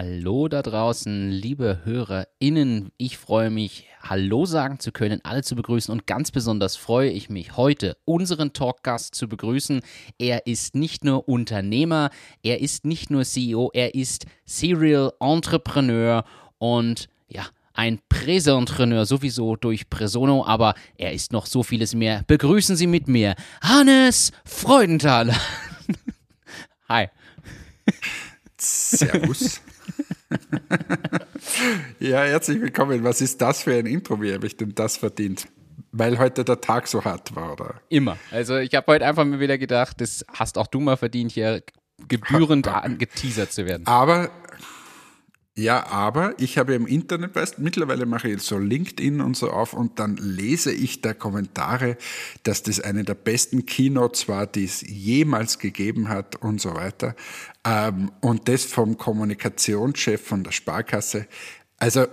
Hallo da draußen, liebe HörerInnen. Ich freue mich, Hallo sagen zu können, alle zu begrüßen und ganz besonders freue ich mich heute, unseren Talkgast zu begrüßen. Er ist nicht nur Unternehmer, er ist nicht nur CEO, er ist Serial Entrepreneur und ja, ein Präsentrepreneur sowieso durch Presono, aber er ist noch so vieles mehr. Begrüßen Sie mit mir Hannes Freudenthaler. Hi. Servus. Ja, herzlich willkommen. Was ist das für ein Intro? Wie habe ich denn das verdient? Weil heute der Tag so hart war, oder? Immer. Also ich habe heute einfach mal wieder gedacht, das hast auch du mal verdient, hier gebührend angeteasert zu werden. Aber ja, aber ich habe im Internet, weißt, mittlerweile mache ich so LinkedIn und so auf und dann lese ich da Kommentare, dass das eine der besten Keynotes war, die es jemals gegeben hat und so weiter. Ähm, und das vom Kommunikationschef von der Sparkasse. Also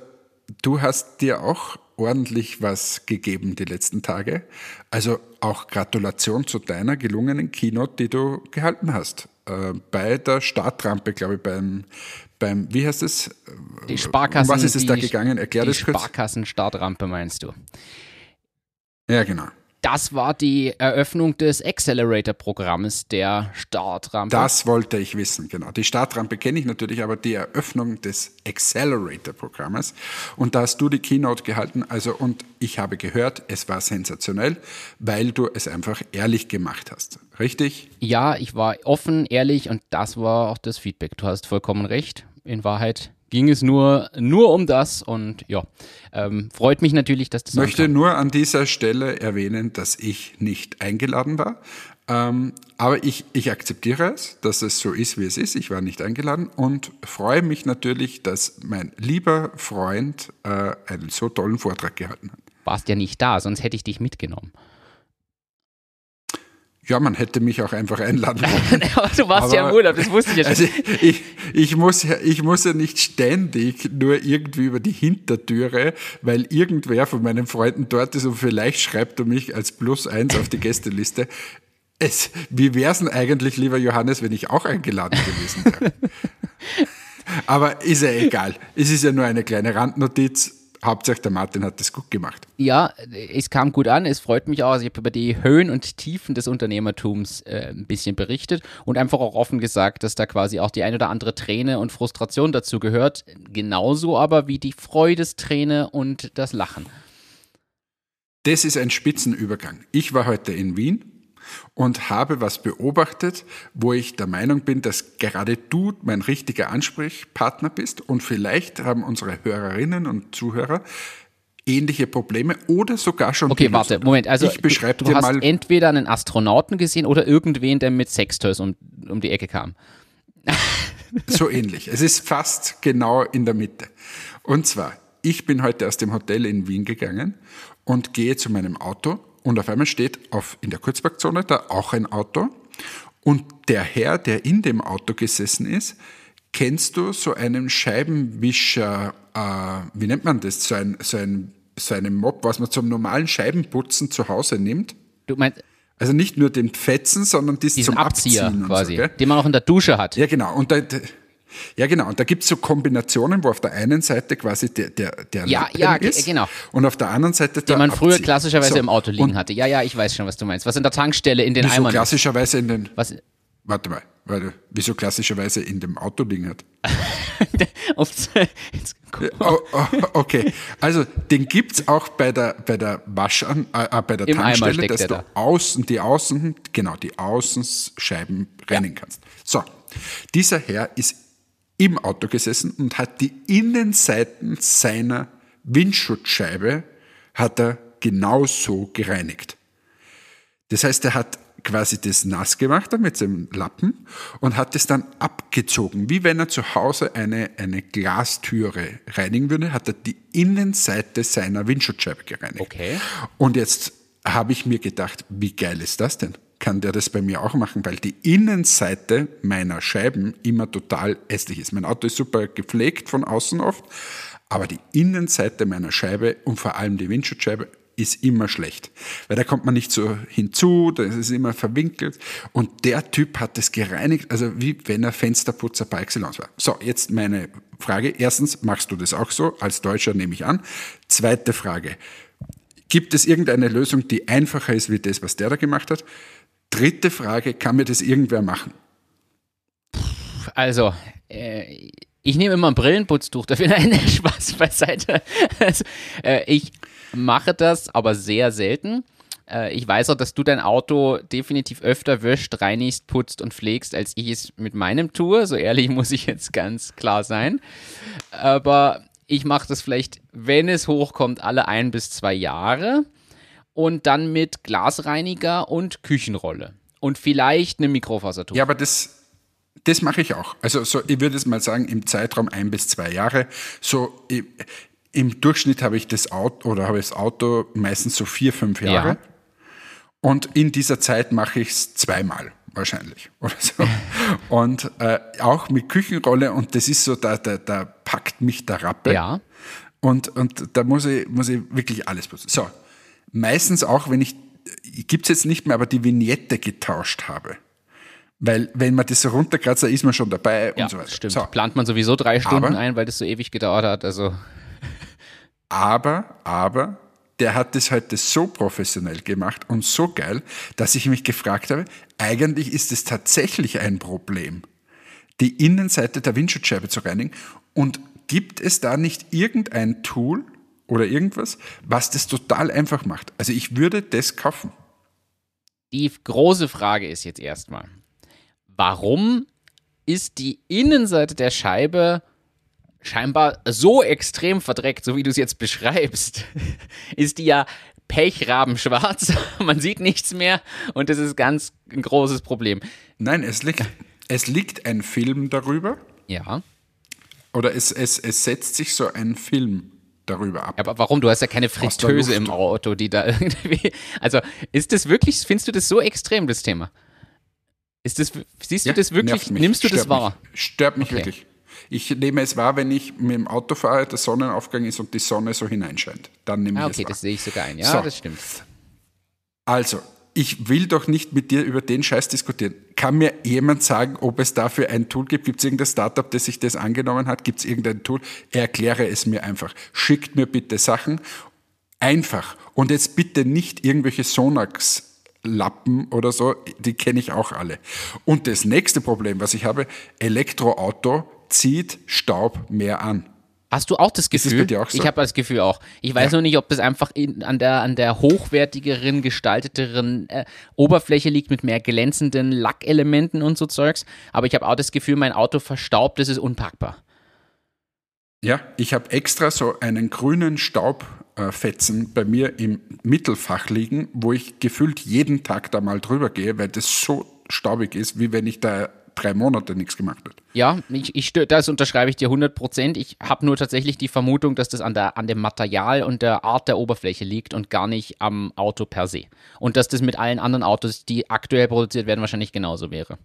du hast dir auch ordentlich was gegeben die letzten Tage. Also auch Gratulation zu deiner gelungenen Keynote, die du gehalten hast. Äh, bei der Startrampe, glaube ich, beim, beim, wie heißt es? Die Sparkassen. Was ist es da gegangen? Erklär das kurz. Die Sparkassen-Startrampe meinst du? Ja, genau. Das war die Eröffnung des Accelerator-Programmes der Startrampe. Das wollte ich wissen, genau. Die Startrampe kenne ich natürlich, aber die Eröffnung des Accelerator-Programmes. Und da hast du die Keynote gehalten. Also, und ich habe gehört, es war sensationell, weil du es einfach ehrlich gemacht hast. Richtig? Ja, ich war offen, ehrlich und das war auch das Feedback. Du hast vollkommen recht. In Wahrheit ging es nur, nur um das und ja, ähm, freut mich natürlich, dass das. Ich möchte nur an dieser Stelle erwähnen, dass ich nicht eingeladen war. Ähm, aber ich, ich akzeptiere es, dass es so ist, wie es ist. Ich war nicht eingeladen und freue mich natürlich, dass mein lieber Freund äh, einen so tollen Vortrag gehalten hat. Warst ja nicht da, sonst hätte ich dich mitgenommen. Ja, man hätte mich auch einfach einladen können. du warst Aber, ja im Urlaub, das wusste ich ja schon. Also ich, ich, muss ja, ich muss ja nicht ständig nur irgendwie über die Hintertüre, weil irgendwer von meinen Freunden dort ist und vielleicht schreibt er mich als Plus eins auf die Gästeliste. Es, wie wäre es denn eigentlich, lieber Johannes, wenn ich auch eingeladen gewesen wäre? Aber ist ja egal. Es ist ja nur eine kleine Randnotiz Hauptsache der Martin hat das gut gemacht. Ja, es kam gut an. Es freut mich auch. Also ich habe über die Höhen und Tiefen des Unternehmertums äh, ein bisschen berichtet und einfach auch offen gesagt, dass da quasi auch die ein oder andere Träne und Frustration dazu gehört. Genauso aber wie die Freudesträne und das Lachen. Das ist ein Spitzenübergang. Ich war heute in Wien und habe was beobachtet, wo ich der Meinung bin, dass gerade du mein richtiger Ansprechpartner bist und vielleicht haben unsere Hörerinnen und Zuhörer ähnliche Probleme oder sogar schon. Okay, warte, Moment. Also ich beschreibe dir hast mal entweder einen Astronauten gesehen oder irgendwen, der mit Sextoys um, um die Ecke kam. so ähnlich. Es ist fast genau in der Mitte. Und zwar, ich bin heute aus dem Hotel in Wien gegangen und gehe zu meinem Auto und auf einmal steht auf, in der Kurzparkzone da auch ein Auto. Und der Herr, der in dem Auto gesessen ist, kennst du so einen Scheibenwischer, äh, wie nennt man das? So ein, so ein, so einen Mob, was man zum normalen Scheibenputzen zu Hause nimmt. Du meinst, also nicht nur den Fetzen, sondern diesen zum Abzieher Abziehen quasi, so, den man auch in der Dusche hat. Ja, genau. Und da, ja, genau. Und da gibt es so Kombinationen, wo auf der einen Seite quasi der, der, der ja, ja, ist genau. und auf der anderen Seite der Den man früher Abzieh. klassischerweise so. im Auto liegen und hatte. Ja, ja, ich weiß schon, was du meinst. Was in der Tankstelle in den wieso Eimern klassischerweise in den... Was? Warte mal, warte, wieso klassischerweise in dem Auto liegen hat? oh, oh, okay, also den gibt's auch bei der bei der Waschan äh, äh bei der Im Tankstelle, dass du da. außen die Außen genau die Außenscheiben reinigen kannst. So, dieser Herr ist im Auto gesessen und hat die Innenseiten seiner Windschutzscheibe hat er genauso gereinigt. Das heißt, er hat quasi das nass gemacht mit seinem Lappen und hat es dann abgezogen. Wie wenn er zu Hause eine, eine Glastüre reinigen würde, hat er die Innenseite seiner Windschutzscheibe gereinigt. Okay. Und jetzt habe ich mir gedacht, wie geil ist das denn? Kann der das bei mir auch machen, weil die Innenseite meiner Scheiben immer total hässlich ist. Mein Auto ist super gepflegt von außen oft, aber die Innenseite meiner Scheibe und vor allem die Windschutzscheibe ist immer schlecht. Weil da kommt man nicht so hinzu, da ist es immer verwinkelt. Und der Typ hat es gereinigt, also wie wenn er Fensterputzer par excellence war. So, jetzt meine Frage. Erstens, machst du das auch so? Als Deutscher nehme ich an. Zweite Frage. Gibt es irgendeine Lösung, die einfacher ist wie das, was der da gemacht hat? Dritte Frage, kann mir das irgendwer machen? Also, äh, ich nehme immer ein Brillenputztuch dafür. Nein, Spaß beiseite. Also, äh, ich mache das, aber sehr selten. Äh, ich weiß auch, dass du dein Auto definitiv öfter wäscht, reinigst, putzt und pflegst, als ich es mit meinem tue. So ehrlich muss ich jetzt ganz klar sein. Aber ich mache das vielleicht, wenn es hochkommt, alle ein bis zwei Jahre. Und dann mit Glasreiniger und Küchenrolle. Und vielleicht eine Mikrofasertuch. Ja, aber das, das mache ich auch. Also so, ich würde es mal sagen, im Zeitraum ein bis zwei Jahre. So ich, im Durchschnitt habe ich das Auto oder habe ich das Auto meistens so vier, fünf Jahre. Ja. Und in dieser Zeit mache ich es zweimal wahrscheinlich oder so. Und äh, auch mit Küchenrolle und das ist so, da, da, da packt mich der Rappe. Ja. Und, und da muss ich, muss ich wirklich alles putzen. So, meistens auch, wenn ich, gibt es jetzt nicht mehr, aber die Vignette getauscht habe. Weil wenn man das so runterkratzt, da ist man schon dabei ja, und so weiter. Stimmt. So. Plant man sowieso drei Stunden aber, ein, weil das so ewig gedauert hat. Also. Aber, aber, der hat das heute so professionell gemacht und so geil, dass ich mich gefragt habe, eigentlich ist es tatsächlich ein Problem, die Innenseite der Windschutzscheibe zu reinigen. Und gibt es da nicht irgendein Tool oder irgendwas, was das total einfach macht? Also ich würde das kaufen. Die große Frage ist jetzt erstmal, warum ist die Innenseite der Scheibe scheinbar so extrem verdreckt, so wie du es jetzt beschreibst, ist die ja pechrabenschwarz. Man sieht nichts mehr und das ist ganz ein großes Problem. Nein, es liegt, es liegt ein Film darüber. Ja. Oder es, es, es setzt sich so ein Film darüber ab. Aber warum? Du hast ja keine Fritteuse im Auto, die da irgendwie. Also ist das wirklich, findest du das so extrem, das Thema? Ist das, siehst du das wirklich, nimmst du das wahr? Mich. Stört mich okay. wirklich. Ich nehme es wahr, wenn ich mit dem Auto fahre, der Sonnenaufgang ist und die Sonne so hineinscheint. Dann nehme ah, ich okay, es wahr. das sehe ich sogar ein. Ja, so. das stimmt. Also, ich will doch nicht mit dir über den Scheiß diskutieren. Kann mir jemand sagen, ob es dafür ein Tool gibt? Gibt es irgendein Startup, das sich das angenommen hat? Gibt es irgendein Tool? Erkläre es mir einfach. Schickt mir bitte Sachen. Einfach. Und jetzt bitte nicht irgendwelche Sonax Lappen oder so, die kenne ich auch alle. Und das nächste Problem, was ich habe, Elektroauto zieht Staub mehr an. Hast du auch das Gefühl? Auch so? Ich habe das Gefühl auch. Ich weiß ja. nur nicht, ob das einfach in, an, der, an der hochwertigeren, gestalteteren äh, Oberfläche liegt mit mehr glänzenden Lackelementen und so Zeugs. Aber ich habe auch das Gefühl, mein Auto verstaubt, das ist unpackbar. Ja, ich habe extra so einen grünen Staubfetzen bei mir im Mittelfach liegen, wo ich gefühlt jeden Tag da mal drüber gehe, weil das so staubig ist, wie wenn ich da drei Monate nichts gemacht hat. Ja, ich, ich, das unterschreibe ich dir 100 Prozent. Ich habe nur tatsächlich die Vermutung, dass das an, der, an dem Material und der Art der Oberfläche liegt und gar nicht am Auto per se. Und dass das mit allen anderen Autos, die aktuell produziert werden, wahrscheinlich genauso wäre.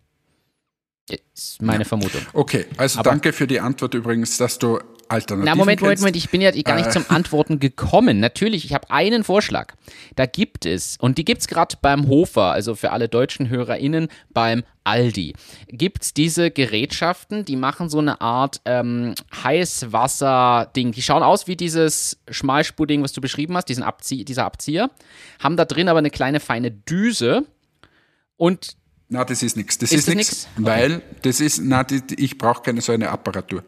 Ist meine ja. Vermutung. Okay, also Aber danke für die Antwort übrigens, dass du Alternativen Na, Moment, Moment, Moment, ich bin ja gar nicht äh. zum Antworten gekommen. Natürlich, ich habe einen Vorschlag. Da gibt es, und die gibt es gerade beim Hofer, also für alle deutschen HörerInnen, beim Aldi. Gibt es diese Gerätschaften, die machen so eine Art ähm, Heißwasser-Ding. Die schauen aus wie dieses Schmalspur-Ding, was du beschrieben hast, diesen Abzie dieser Abzieher. Haben da drin aber eine kleine feine Düse und na, das ist nichts. Das ist, ist nichts, weil das ist, na, die, ich brauche keine so eine Apparatur.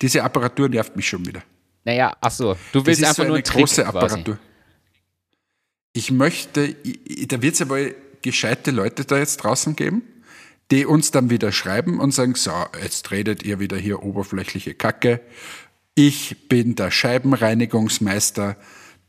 Diese Apparatur nervt mich schon wieder. Naja, ach so, du willst einfach so nur eine Trick große Apparatur. Quasi. Ich möchte, da wird es ja wohl gescheite Leute da jetzt draußen geben, die uns dann wieder schreiben und sagen, so, jetzt redet ihr wieder hier oberflächliche Kacke. Ich bin der Scheibenreinigungsmeister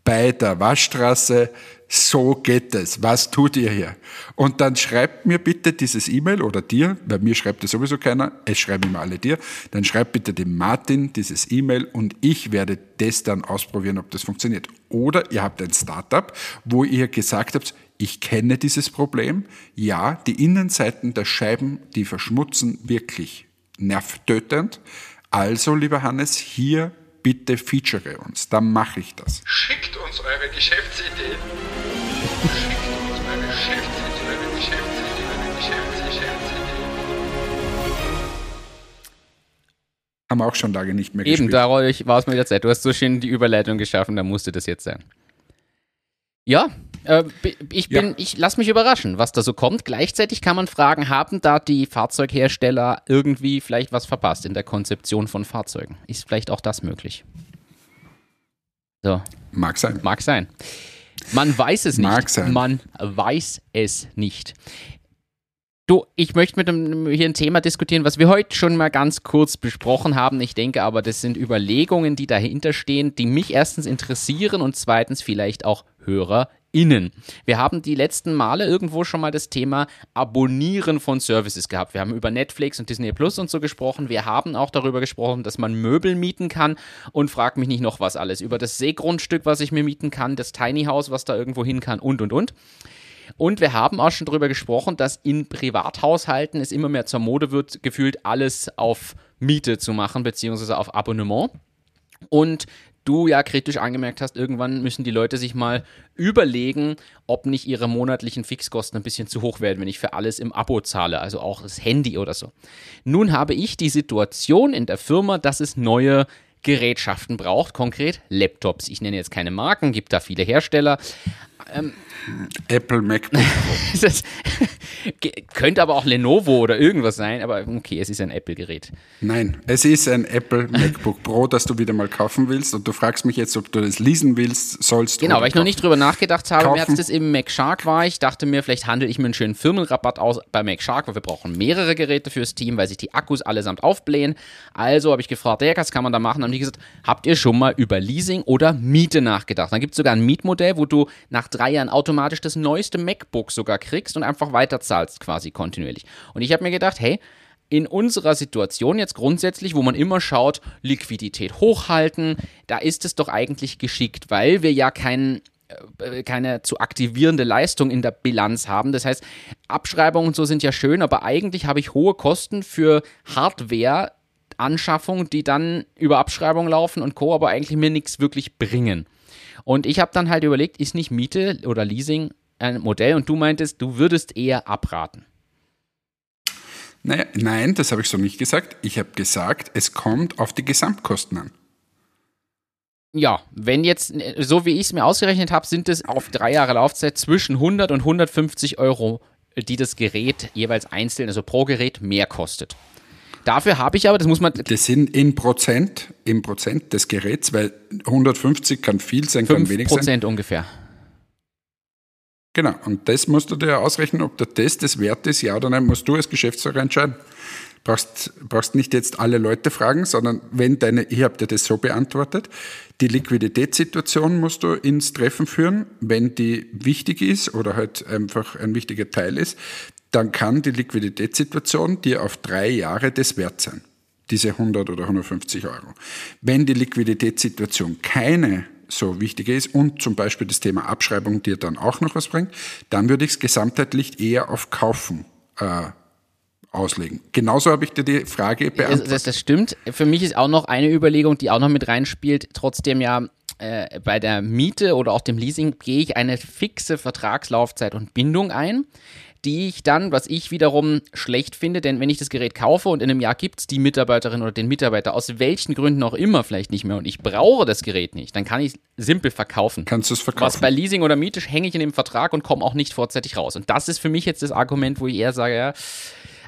bei der Waschstraße so geht es. Was tut ihr hier? Und dann schreibt mir bitte dieses E-Mail oder dir, weil mir schreibt es sowieso keiner, es schreiben immer alle dir, dann schreibt bitte dem Martin dieses E-Mail und ich werde das dann ausprobieren, ob das funktioniert. Oder ihr habt ein Startup, wo ihr gesagt habt, ich kenne dieses Problem. Ja, die Innenseiten der Scheiben, die verschmutzen wirklich nervtötend. Also, lieber Hannes, hier bitte feature uns. Dann mache ich das. Schickt uns eure Geschäftsideen. Schickt uns eure Geschäftsideen, eure Geschäftsideen, eure Geschäftsideen. Haben wir auch schon lange nicht mehr Eben, gespielt. dadurch war es mir wieder Zeit. Du hast so schön die Überleitung geschaffen, da musste das jetzt sein. Ja, äh, ich bin, Ja. ich lass mich überraschen, was da so kommt. Gleichzeitig kann man fragen, haben da die Fahrzeughersteller irgendwie vielleicht was verpasst in der Konzeption von Fahrzeugen? Ist vielleicht auch das möglich? So, Mag sein. mag sein. Man weiß es nicht. Mag sein. Man weiß es nicht. Du, ich möchte mit dem, hier ein Thema diskutieren, was wir heute schon mal ganz kurz besprochen haben. Ich denke aber, das sind Überlegungen, die dahinter stehen, die mich erstens interessieren und zweitens vielleicht auch HörerInnen. Wir haben die letzten Male irgendwo schon mal das Thema Abonnieren von Services gehabt. Wir haben über Netflix und Disney Plus und so gesprochen. Wir haben auch darüber gesprochen, dass man Möbel mieten kann und frag mich nicht noch was alles. Über das Seegrundstück, was ich mir mieten kann, das Tiny House, was da irgendwo hin kann und und und. Und wir haben auch schon darüber gesprochen, dass in Privathaushalten es immer mehr zur Mode wird, gefühlt alles auf Miete zu machen, beziehungsweise auf Abonnement. Und du ja kritisch angemerkt hast, irgendwann müssen die Leute sich mal überlegen, ob nicht ihre monatlichen Fixkosten ein bisschen zu hoch werden, wenn ich für alles im Abo zahle, also auch das Handy oder so. Nun habe ich die Situation in der Firma, dass es neue Gerätschaften braucht, konkret Laptops. Ich nenne jetzt keine Marken, gibt da viele Hersteller. Apple MacBook Pro. Das könnte aber auch Lenovo oder irgendwas sein, aber okay, es ist ein Apple-Gerät. Nein, es ist ein Apple MacBook Pro, das du wieder mal kaufen willst. Und du fragst mich jetzt, ob du das leasen willst, sollst du. Genau, weil ich noch nicht drüber nachgedacht habe. Kaufen. Mir hat das im MacShark war. Ich dachte mir, vielleicht handle ich mir einen schönen Firmenrabatt aus bei MacShark, weil wir brauchen mehrere Geräte fürs Team, weil sich die Akkus allesamt aufblähen. Also habe ich gefragt, ja, was kann man da machen? Dann haben die gesagt, habt ihr schon mal über Leasing oder Miete nachgedacht? Dann gibt es sogar ein Mietmodell, wo du nach drei Jahren automatisch das neueste MacBook sogar kriegst und einfach weiterzahlst quasi kontinuierlich. Und ich habe mir gedacht, hey, in unserer Situation jetzt grundsätzlich, wo man immer schaut, Liquidität hochhalten, da ist es doch eigentlich geschickt, weil wir ja kein, äh, keine zu aktivierende Leistung in der Bilanz haben. Das heißt, Abschreibungen und so sind ja schön, aber eigentlich habe ich hohe Kosten für Hardware. Anschaffung, die dann über Abschreibung laufen und Co., aber eigentlich mir nichts wirklich bringen. Und ich habe dann halt überlegt, ist nicht Miete oder Leasing ein Modell? Und du meintest, du würdest eher abraten. Naja, nein, das habe ich so nicht gesagt. Ich habe gesagt, es kommt auf die Gesamtkosten an. Ja, wenn jetzt, so wie ich es mir ausgerechnet habe, sind es auf drei Jahre Laufzeit zwischen 100 und 150 Euro, die das Gerät jeweils einzeln, also pro Gerät, mehr kostet. Dafür habe ich aber, das muss man, Das sind in Prozent, im Prozent des Geräts, weil 150 kann viel sein, kann wenig sein. 5% ungefähr. Genau, und das musst du dir ausrechnen, ob der Test das wert ist, ja oder nein, musst du als Geschäftsführer entscheiden. Brauchst, brauchst nicht jetzt alle Leute fragen, sondern wenn deine, ich habe dir das so beantwortet, die Liquiditätssituation musst du ins Treffen führen. Wenn die wichtig ist oder halt einfach ein wichtiger Teil ist, dann kann die Liquiditätssituation dir auf drei Jahre das wert sein. Diese 100 oder 150 Euro. Wenn die Liquiditätssituation keine so wichtig ist und zum Beispiel das Thema Abschreibung dir dann auch noch was bringt, dann würde ich es gesamtheitlich eher auf Kaufen äh, auslegen. Genauso habe ich dir die Frage Das, beantwortet. das, das stimmt. Für mich ist auch noch eine Überlegung, die auch noch mit reinspielt. Trotzdem ja, äh, bei der Miete oder auch dem Leasing gehe ich eine fixe Vertragslaufzeit und Bindung ein, die ich dann, was ich wiederum schlecht finde, denn wenn ich das Gerät kaufe und in einem Jahr gibt es die Mitarbeiterin oder den Mitarbeiter aus welchen Gründen auch immer vielleicht nicht mehr und ich brauche das Gerät nicht, dann kann ich es simpel verkaufen. Kannst du es Was verkaufen? bei Leasing oder Miete hänge ich in dem Vertrag und komme auch nicht vorzeitig raus. Und das ist für mich jetzt das Argument, wo ich eher sage, ja,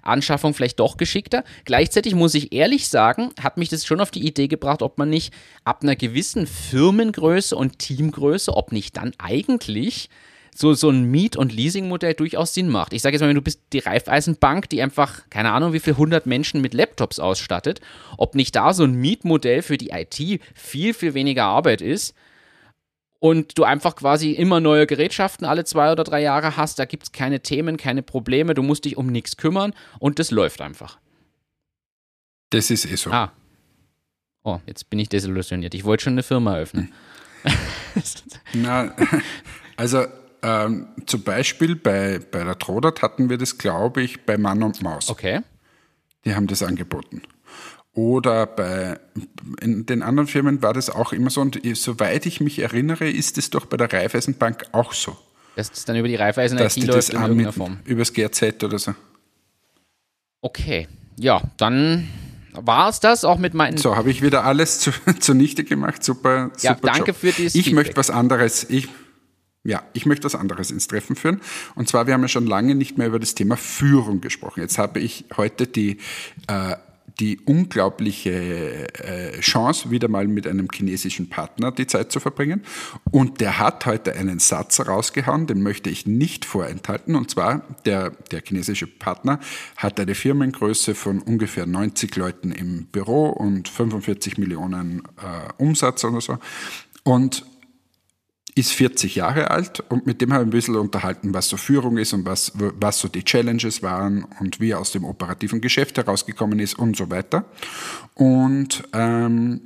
Anschaffung vielleicht doch geschickter. Gleichzeitig muss ich ehrlich sagen, hat mich das schon auf die Idee gebracht, ob man nicht ab einer gewissen Firmengröße und Teamgröße, ob nicht dann eigentlich so, so ein Miet- und Leasingmodell durchaus Sinn macht. Ich sage jetzt mal, wenn du bist die Raiffeisenbank, die einfach, keine Ahnung, wie viel 100 Menschen mit Laptops ausstattet, ob nicht da so ein Mietmodell für die IT viel, viel weniger Arbeit ist und du einfach quasi immer neue Gerätschaften alle zwei oder drei Jahre hast, da gibt es keine Themen, keine Probleme, du musst dich um nichts kümmern und das läuft einfach. Das ist eh so. Ah. Oh, jetzt bin ich desillusioniert. Ich wollte schon eine Firma eröffnen. Na, also ähm, zum Beispiel bei, bei der Trodat hatten wir das, glaube ich, bei Mann und Maus. Okay. Die haben das angeboten. oder bei in den anderen Firmen war das auch immer so. Und soweit ich mich erinnere, ist es doch bei der Raiffeisenbank auch so. Dass das dann über die Raiffeisen Dass IT die läuft das in irgendeiner Form. übers GRZ oder so. Okay. Ja, dann war es das auch mit meinen. So, habe ich wieder alles zu, zunichte gemacht. Super, Ja, super danke Job. für dieses Ich Feedback. möchte was anderes. Ich, ja, ich möchte was anderes ins Treffen führen. Und zwar, wir haben ja schon lange nicht mehr über das Thema Führung gesprochen. Jetzt habe ich heute die, äh, die unglaubliche äh, Chance, wieder mal mit einem chinesischen Partner die Zeit zu verbringen. Und der hat heute einen Satz rausgehauen, den möchte ich nicht vorenthalten. Und zwar, der, der chinesische Partner hat eine Firmengröße von ungefähr 90 Leuten im Büro und 45 Millionen äh, Umsatz oder so. Und ist 40 Jahre alt und mit dem habe ich ein bisschen unterhalten, was so Führung ist und was, was so die Challenges waren und wie er aus dem operativen Geschäft herausgekommen ist und so weiter. Und ähm,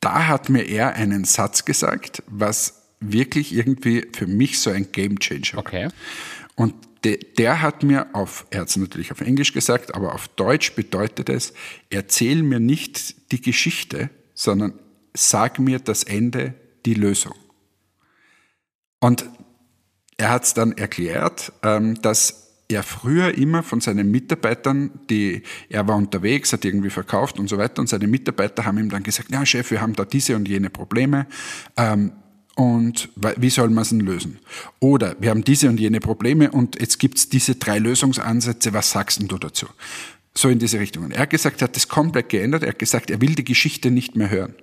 da hat mir er einen Satz gesagt, was wirklich irgendwie für mich so ein Game Changer war. Okay. Und de, der hat mir auf, er hat es natürlich auf Englisch gesagt, aber auf Deutsch bedeutet es, erzähl mir nicht die Geschichte, sondern sag mir das Ende, die Lösung. Und er hat es dann erklärt, ähm, dass er früher immer von seinen Mitarbeitern, die, er war unterwegs, hat irgendwie verkauft und so weiter, und seine Mitarbeiter haben ihm dann gesagt, ja Chef, wir haben da diese und jene Probleme, ähm, und wie soll man es denn lösen? Oder wir haben diese und jene Probleme und jetzt gibt's diese drei Lösungsansätze, was sagst denn du dazu? So in diese Richtung. Und er hat gesagt, er hat das komplett geändert, er hat gesagt, er will die Geschichte nicht mehr hören.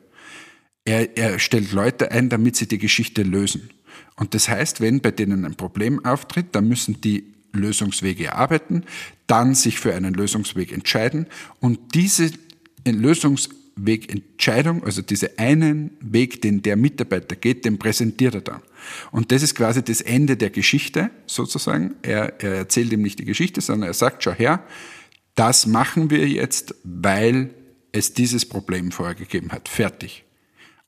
Er, er stellt Leute ein, damit sie die Geschichte lösen. Und das heißt, wenn bei denen ein Problem auftritt, dann müssen die Lösungswege erarbeiten, dann sich für einen Lösungsweg entscheiden und diese Lösungswegentscheidung, also diese einen Weg, den der Mitarbeiter geht, den präsentiert er dann. Und das ist quasi das Ende der Geschichte sozusagen. Er, er erzählt ihm nicht die Geschichte, sondern er sagt, schau her, das machen wir jetzt, weil es dieses Problem vorher gegeben hat. Fertig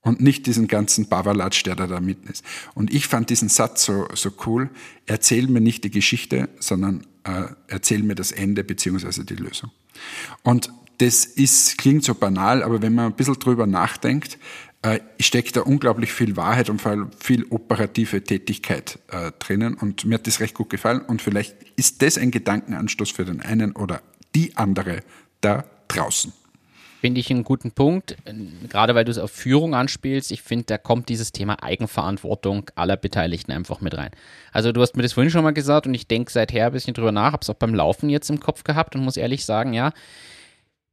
und nicht diesen ganzen Babalatsch, der da da mitten ist. Und ich fand diesen Satz so, so cool. Erzähl mir nicht die Geschichte, sondern äh, erzähl mir das Ende beziehungsweise die Lösung. Und das ist, klingt so banal, aber wenn man ein bisschen drüber nachdenkt, äh, steckt da unglaublich viel Wahrheit und vor allem viel operative Tätigkeit äh, drinnen. Und mir hat das recht gut gefallen. Und vielleicht ist das ein Gedankenanstoß für den einen oder die andere da draußen. Finde ich einen guten Punkt, gerade weil du es auf Führung anspielst. Ich finde, da kommt dieses Thema Eigenverantwortung aller Beteiligten einfach mit rein. Also du hast mir das vorhin schon mal gesagt und ich denke seither ein bisschen drüber nach, habe es auch beim Laufen jetzt im Kopf gehabt und muss ehrlich sagen, ja,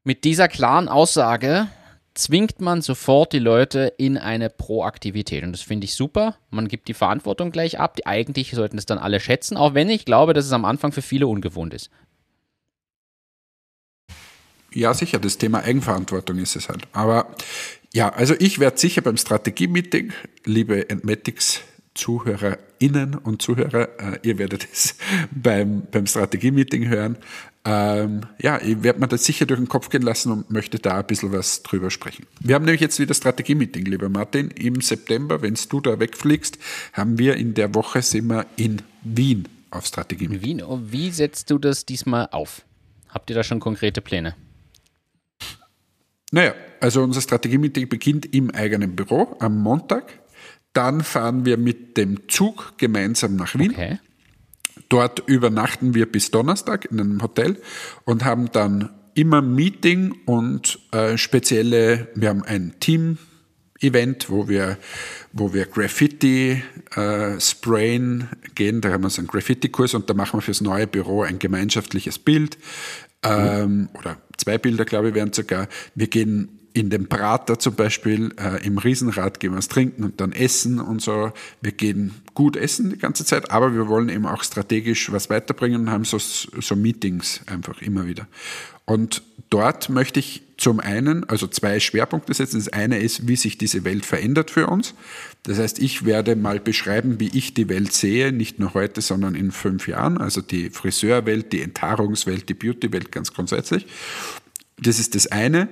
mit dieser klaren Aussage zwingt man sofort die Leute in eine Proaktivität. Und das finde ich super. Man gibt die Verantwortung gleich ab. Die eigentlich sollten es dann alle schätzen, auch wenn ich glaube, dass es am Anfang für viele ungewohnt ist. Ja, sicher, das Thema Eigenverantwortung ist es halt. Aber ja, also ich werde sicher beim Strategie-Meeting, liebe Entmatics ZuhörerInnen und Zuhörer, äh, ihr werdet es beim, beim Strategie-Meeting hören. Ähm, ja, ich werde mir das sicher durch den Kopf gehen lassen und möchte da ein bisschen was drüber sprechen. Wir haben nämlich jetzt wieder Strategie-Meeting, lieber Martin. Im September, wenn du da wegfliegst, haben wir in der Woche sind wir in Wien auf Strategie-Meeting. Wie, wie setzt du das diesmal auf? Habt ihr da schon konkrete Pläne? Naja, also unser Strategie-Meeting beginnt im eigenen Büro am Montag. Dann fahren wir mit dem Zug gemeinsam nach Wien. Okay. Dort übernachten wir bis Donnerstag in einem Hotel und haben dann immer Meeting und äh, spezielle, wir haben ein Team-Event, wo wir, wo wir Graffiti äh, sprayen gehen. Da haben wir so einen Graffiti-Kurs und da machen wir fürs neue Büro ein gemeinschaftliches Bild. Ähm, oder zwei Bilder, glaube ich, wären sogar. Wir gehen in den Prater zum Beispiel, äh, im Riesenrad gehen wir was trinken und dann essen und so. Wir gehen gut essen die ganze Zeit, aber wir wollen eben auch strategisch was weiterbringen und haben so, so Meetings einfach immer wieder. Und dort möchte ich zum einen, also zwei Schwerpunkte setzen. Das eine ist, wie sich diese Welt verändert für uns. Das heißt, ich werde mal beschreiben, wie ich die Welt sehe, nicht nur heute, sondern in fünf Jahren. Also die Friseurwelt, die Enthaarungswelt, die Beautywelt ganz grundsätzlich. Das ist das eine.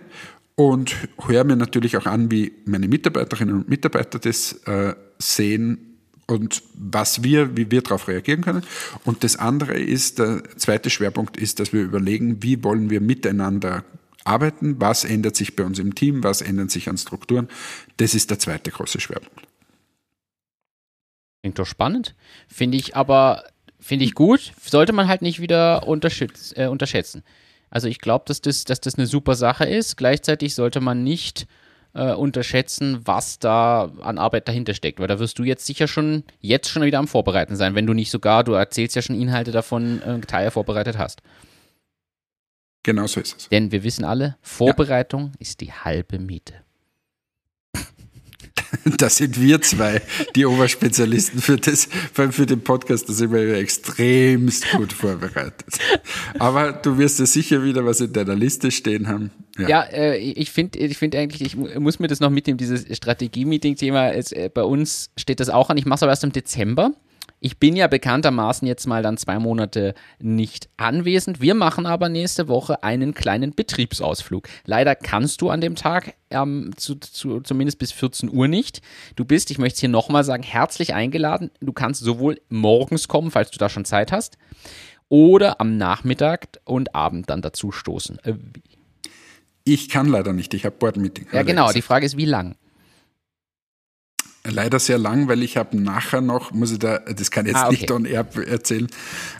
Und höre mir natürlich auch an, wie meine Mitarbeiterinnen und Mitarbeiter das äh, sehen und was wir, wie wir darauf reagieren können. Und das andere ist, der zweite Schwerpunkt ist, dass wir überlegen, wie wollen wir miteinander arbeiten, was ändert sich bei uns im Team, was ändert sich an Strukturen. Das ist der zweite große Schwerpunkt. Klingt doch spannend. Finde ich aber, finde ich gut, sollte man halt nicht wieder äh, unterschätzen. Also ich glaube, dass das, dass das eine super Sache ist. Gleichzeitig sollte man nicht äh, unterschätzen, was da an Arbeit dahinter steckt. Weil da wirst du jetzt sicher schon, jetzt schon wieder am Vorbereiten sein, wenn du nicht sogar, du erzählst ja schon Inhalte davon, äh, Teile vorbereitet hast. Genau so ist es. Denn wir wissen alle, Vorbereitung ja. ist die halbe Miete. da sind wir zwei die Oberspezialisten für, das, für den Podcast. Da sind wir extremst gut vorbereitet. Aber du wirst ja sicher wieder was in deiner Liste stehen haben. Ja, ja äh, ich finde ich find eigentlich, ich muss mir das noch mitnehmen, dieses Strategie-Meeting-Thema. Äh, bei uns steht das auch an. Ich mache es aber erst im Dezember. Ich bin ja bekanntermaßen jetzt mal dann zwei Monate nicht anwesend. Wir machen aber nächste Woche einen kleinen Betriebsausflug. Leider kannst du an dem Tag ähm, zu, zu, zumindest bis 14 Uhr nicht. Du bist, ich möchte es hier nochmal sagen, herzlich eingeladen. Du kannst sowohl morgens kommen, falls du da schon Zeit hast, oder am Nachmittag und Abend dann dazu stoßen. Äh, ich kann leider nicht, ich habe Board-Meeting. Ja, genau. Die Frage ist, wie lang? Leider sehr lang, weil ich habe nachher noch, muss ich da, das kann ich jetzt ah, okay. nicht on air erzählen,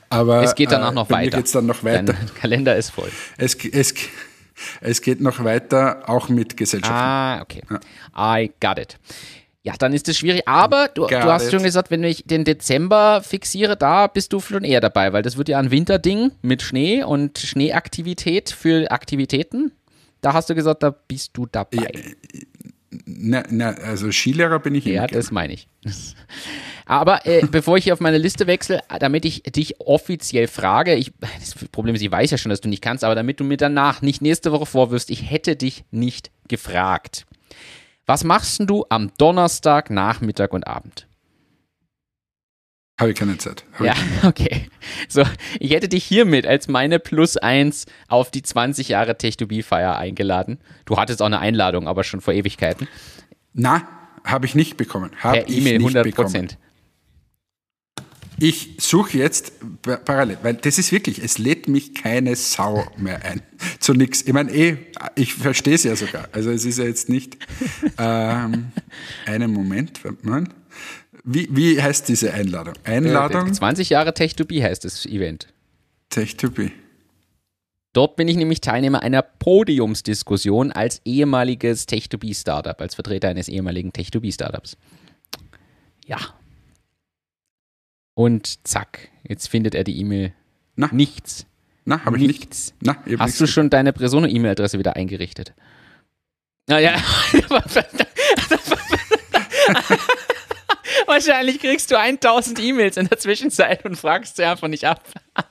aber es geht danach noch äh, weiter. Geht's dann noch weiter. Dein Kalender ist voll. Es, es, es geht noch weiter, auch mit Gesellschaft. Ah, okay. Ja. I got it. Ja, dann ist es schwierig. Aber du, du hast it. schon gesagt, wenn ich den Dezember fixiere, da bist du schon eher dabei, weil das wird ja ein Winterding mit Schnee und Schneeaktivität für Aktivitäten. Da hast du gesagt, da bist du dabei. Ja, na, na, also Skilehrer bin ich Ja, das meine ich. Aber äh, bevor ich hier auf meine Liste wechsle, damit ich dich offiziell frage, ich, das Problem ist, ich weiß ja schon, dass du nicht kannst, aber damit du mir danach nicht nächste Woche vorwirfst, ich hätte dich nicht gefragt. Was machst du am Donnerstag, Nachmittag und Abend? Habe ich keine Zeit. Ja, okay. So, ich hätte dich hiermit als meine Plus 1 auf die 20 Jahre Tech2B-Feier eingeladen. Du hattest auch eine Einladung, aber schon vor Ewigkeiten. Na, habe ich nicht bekommen. Habe per E-Mail 100 Prozent. Ich suche jetzt parallel, weil das ist wirklich, es lädt mich keine Sau mehr ein. Zu nichts. Ich meine, eh, ich verstehe es ja sogar. Also es ist ja jetzt nicht ähm, einen Moment, man. Wie, wie heißt diese Einladung? Einladung? 20 Jahre Tech2B heißt das Event. Tech2B. Dort bin ich nämlich Teilnehmer einer Podiumsdiskussion als ehemaliges Tech2B-Startup, als Vertreter eines ehemaligen Tech2B-Startups. Ja. Und zack, jetzt findet er die E-Mail. Nichts. Na, habe ich nichts. nicht. Na, Hast du schon deine Presono-E-Mail-Adresse wieder eingerichtet? Naja. Wahrscheinlich kriegst du 1000 E-Mails in der Zwischenzeit und fragst sie einfach nicht ab.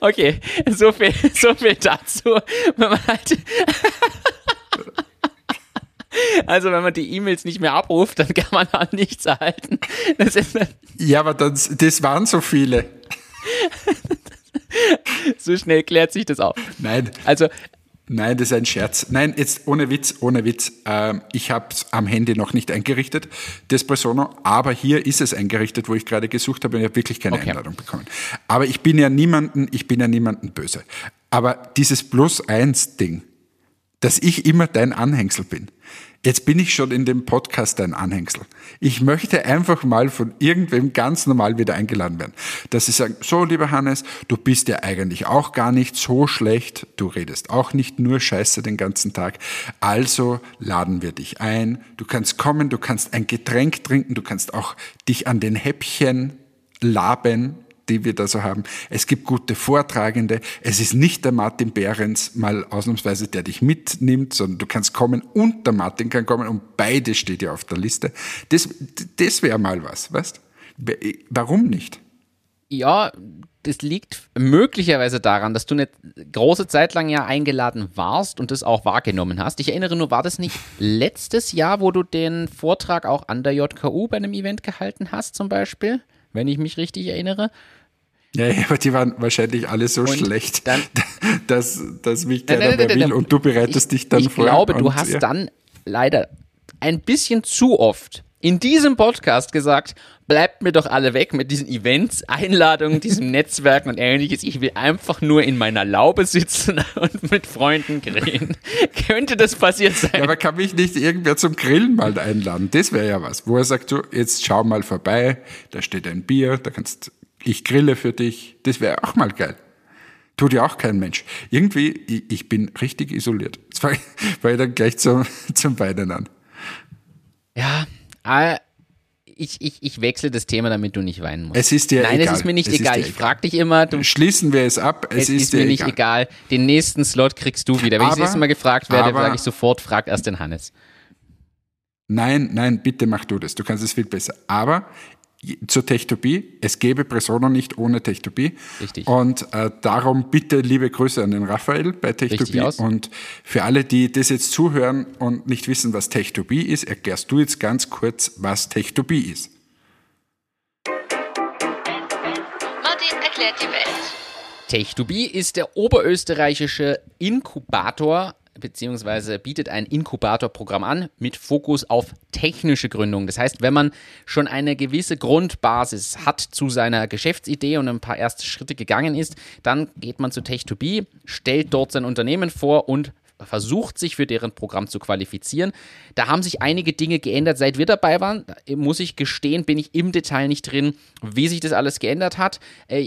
okay, so viel, so viel dazu. Wenn man halt also wenn man die E-Mails nicht mehr abruft, dann kann man auch nichts erhalten. ja, aber das, das waren so viele. so schnell klärt sich das auf. Nein. Also Nein, das ist ein Scherz. Nein, jetzt ohne Witz, ohne Witz. Äh, ich habe es am Handy noch nicht eingerichtet, das Persono, aber hier ist es eingerichtet, wo ich gerade gesucht habe und ich habe wirklich keine okay. Einladung bekommen. Aber ich bin ja niemanden, ich bin ja niemanden böse. Aber dieses Plus-Eins-Ding, dass ich immer dein Anhängsel bin, Jetzt bin ich schon in dem Podcast ein Anhängsel. Ich möchte einfach mal von irgendwem ganz normal wieder eingeladen werden. Dass sie sagen, so lieber Hannes, du bist ja eigentlich auch gar nicht so schlecht, du redest auch nicht nur Scheiße den ganzen Tag. Also laden wir dich ein, du kannst kommen, du kannst ein Getränk trinken, du kannst auch dich an den Häppchen laben, die wir da so haben. Es gibt gute Vortragende. Es ist nicht der Martin Behrens mal ausnahmsweise, der dich mitnimmt, sondern du kannst kommen und der Martin kann kommen und beide steht ja auf der Liste. Das, das wäre mal was, weißt? Warum nicht? Ja, das liegt möglicherweise daran, dass du eine große Zeit lang ja eingeladen warst und das auch wahrgenommen hast. Ich erinnere nur, war das nicht letztes Jahr, wo du den Vortrag auch an der JKU bei einem Event gehalten hast, zum Beispiel? Wenn ich mich richtig erinnere. Ja, aber die waren wahrscheinlich alle so und schlecht, dann, dass, dass mich keiner nein, nein, nein, mehr will und du bereitest ich, dich dann ich vor. Ich glaube, du hast ja. dann leider ein bisschen zu oft in diesem Podcast gesagt, bleibt mir doch alle weg mit diesen Events, Einladungen, diesem Netzwerken und ähnliches. Ich will einfach nur in meiner Laube sitzen und mit Freunden grillen. Könnte das passiert sein? Ja, aber kann mich nicht irgendwer zum Grillen mal einladen? Das wäre ja was, wo er sagt, du, jetzt schau mal vorbei, da steht ein Bier, da kannst, ich grille für dich. Das wäre auch mal geil. Tut ja auch kein Mensch. Irgendwie, ich, ich bin richtig isoliert. Jetzt fange ich dann gleich zum, zum Weinen an. Ja, äh, ich, ich, ich wechsle das Thema, damit du nicht weinen musst. Es ist dir Nein, egal. es ist mir nicht Es ist egal. Ich egal. frage dich immer, du, Schließen wir es ab. Es, es ist, mir dir nicht egal. Den nächsten Slot kriegst du wieder. Wenn ich das Aber- nächste Mal gefragt werde, aber- sage ich sofort, frag erst den Hannes. Nein, nein, bitte mach du das. Du kannst es viel besser. Aber zur Techtopie, es gäbe Presono nicht ohne Techtopie. Richtig. Und äh, darum bitte liebe Grüße an den Raphael bei Techtopie. Und für alle, die das jetzt zuhören und nicht wissen, was Techtopie ist, erklärst du jetzt ganz kurz, was Techtopie ist. Martin erklärt die Welt. Tech2B ist der oberösterreichische Inkubator beziehungsweise bietet ein Inkubatorprogramm an mit Fokus auf technische Gründung. Das heißt, wenn man schon eine gewisse Grundbasis hat zu seiner Geschäftsidee und ein paar erste Schritte gegangen ist, dann geht man zu Tech2B, stellt dort sein Unternehmen vor und versucht sich für deren Programm zu qualifizieren. Da haben sich einige Dinge geändert, seit wir dabei waren. Muss ich gestehen, bin ich im Detail nicht drin, wie sich das alles geändert hat.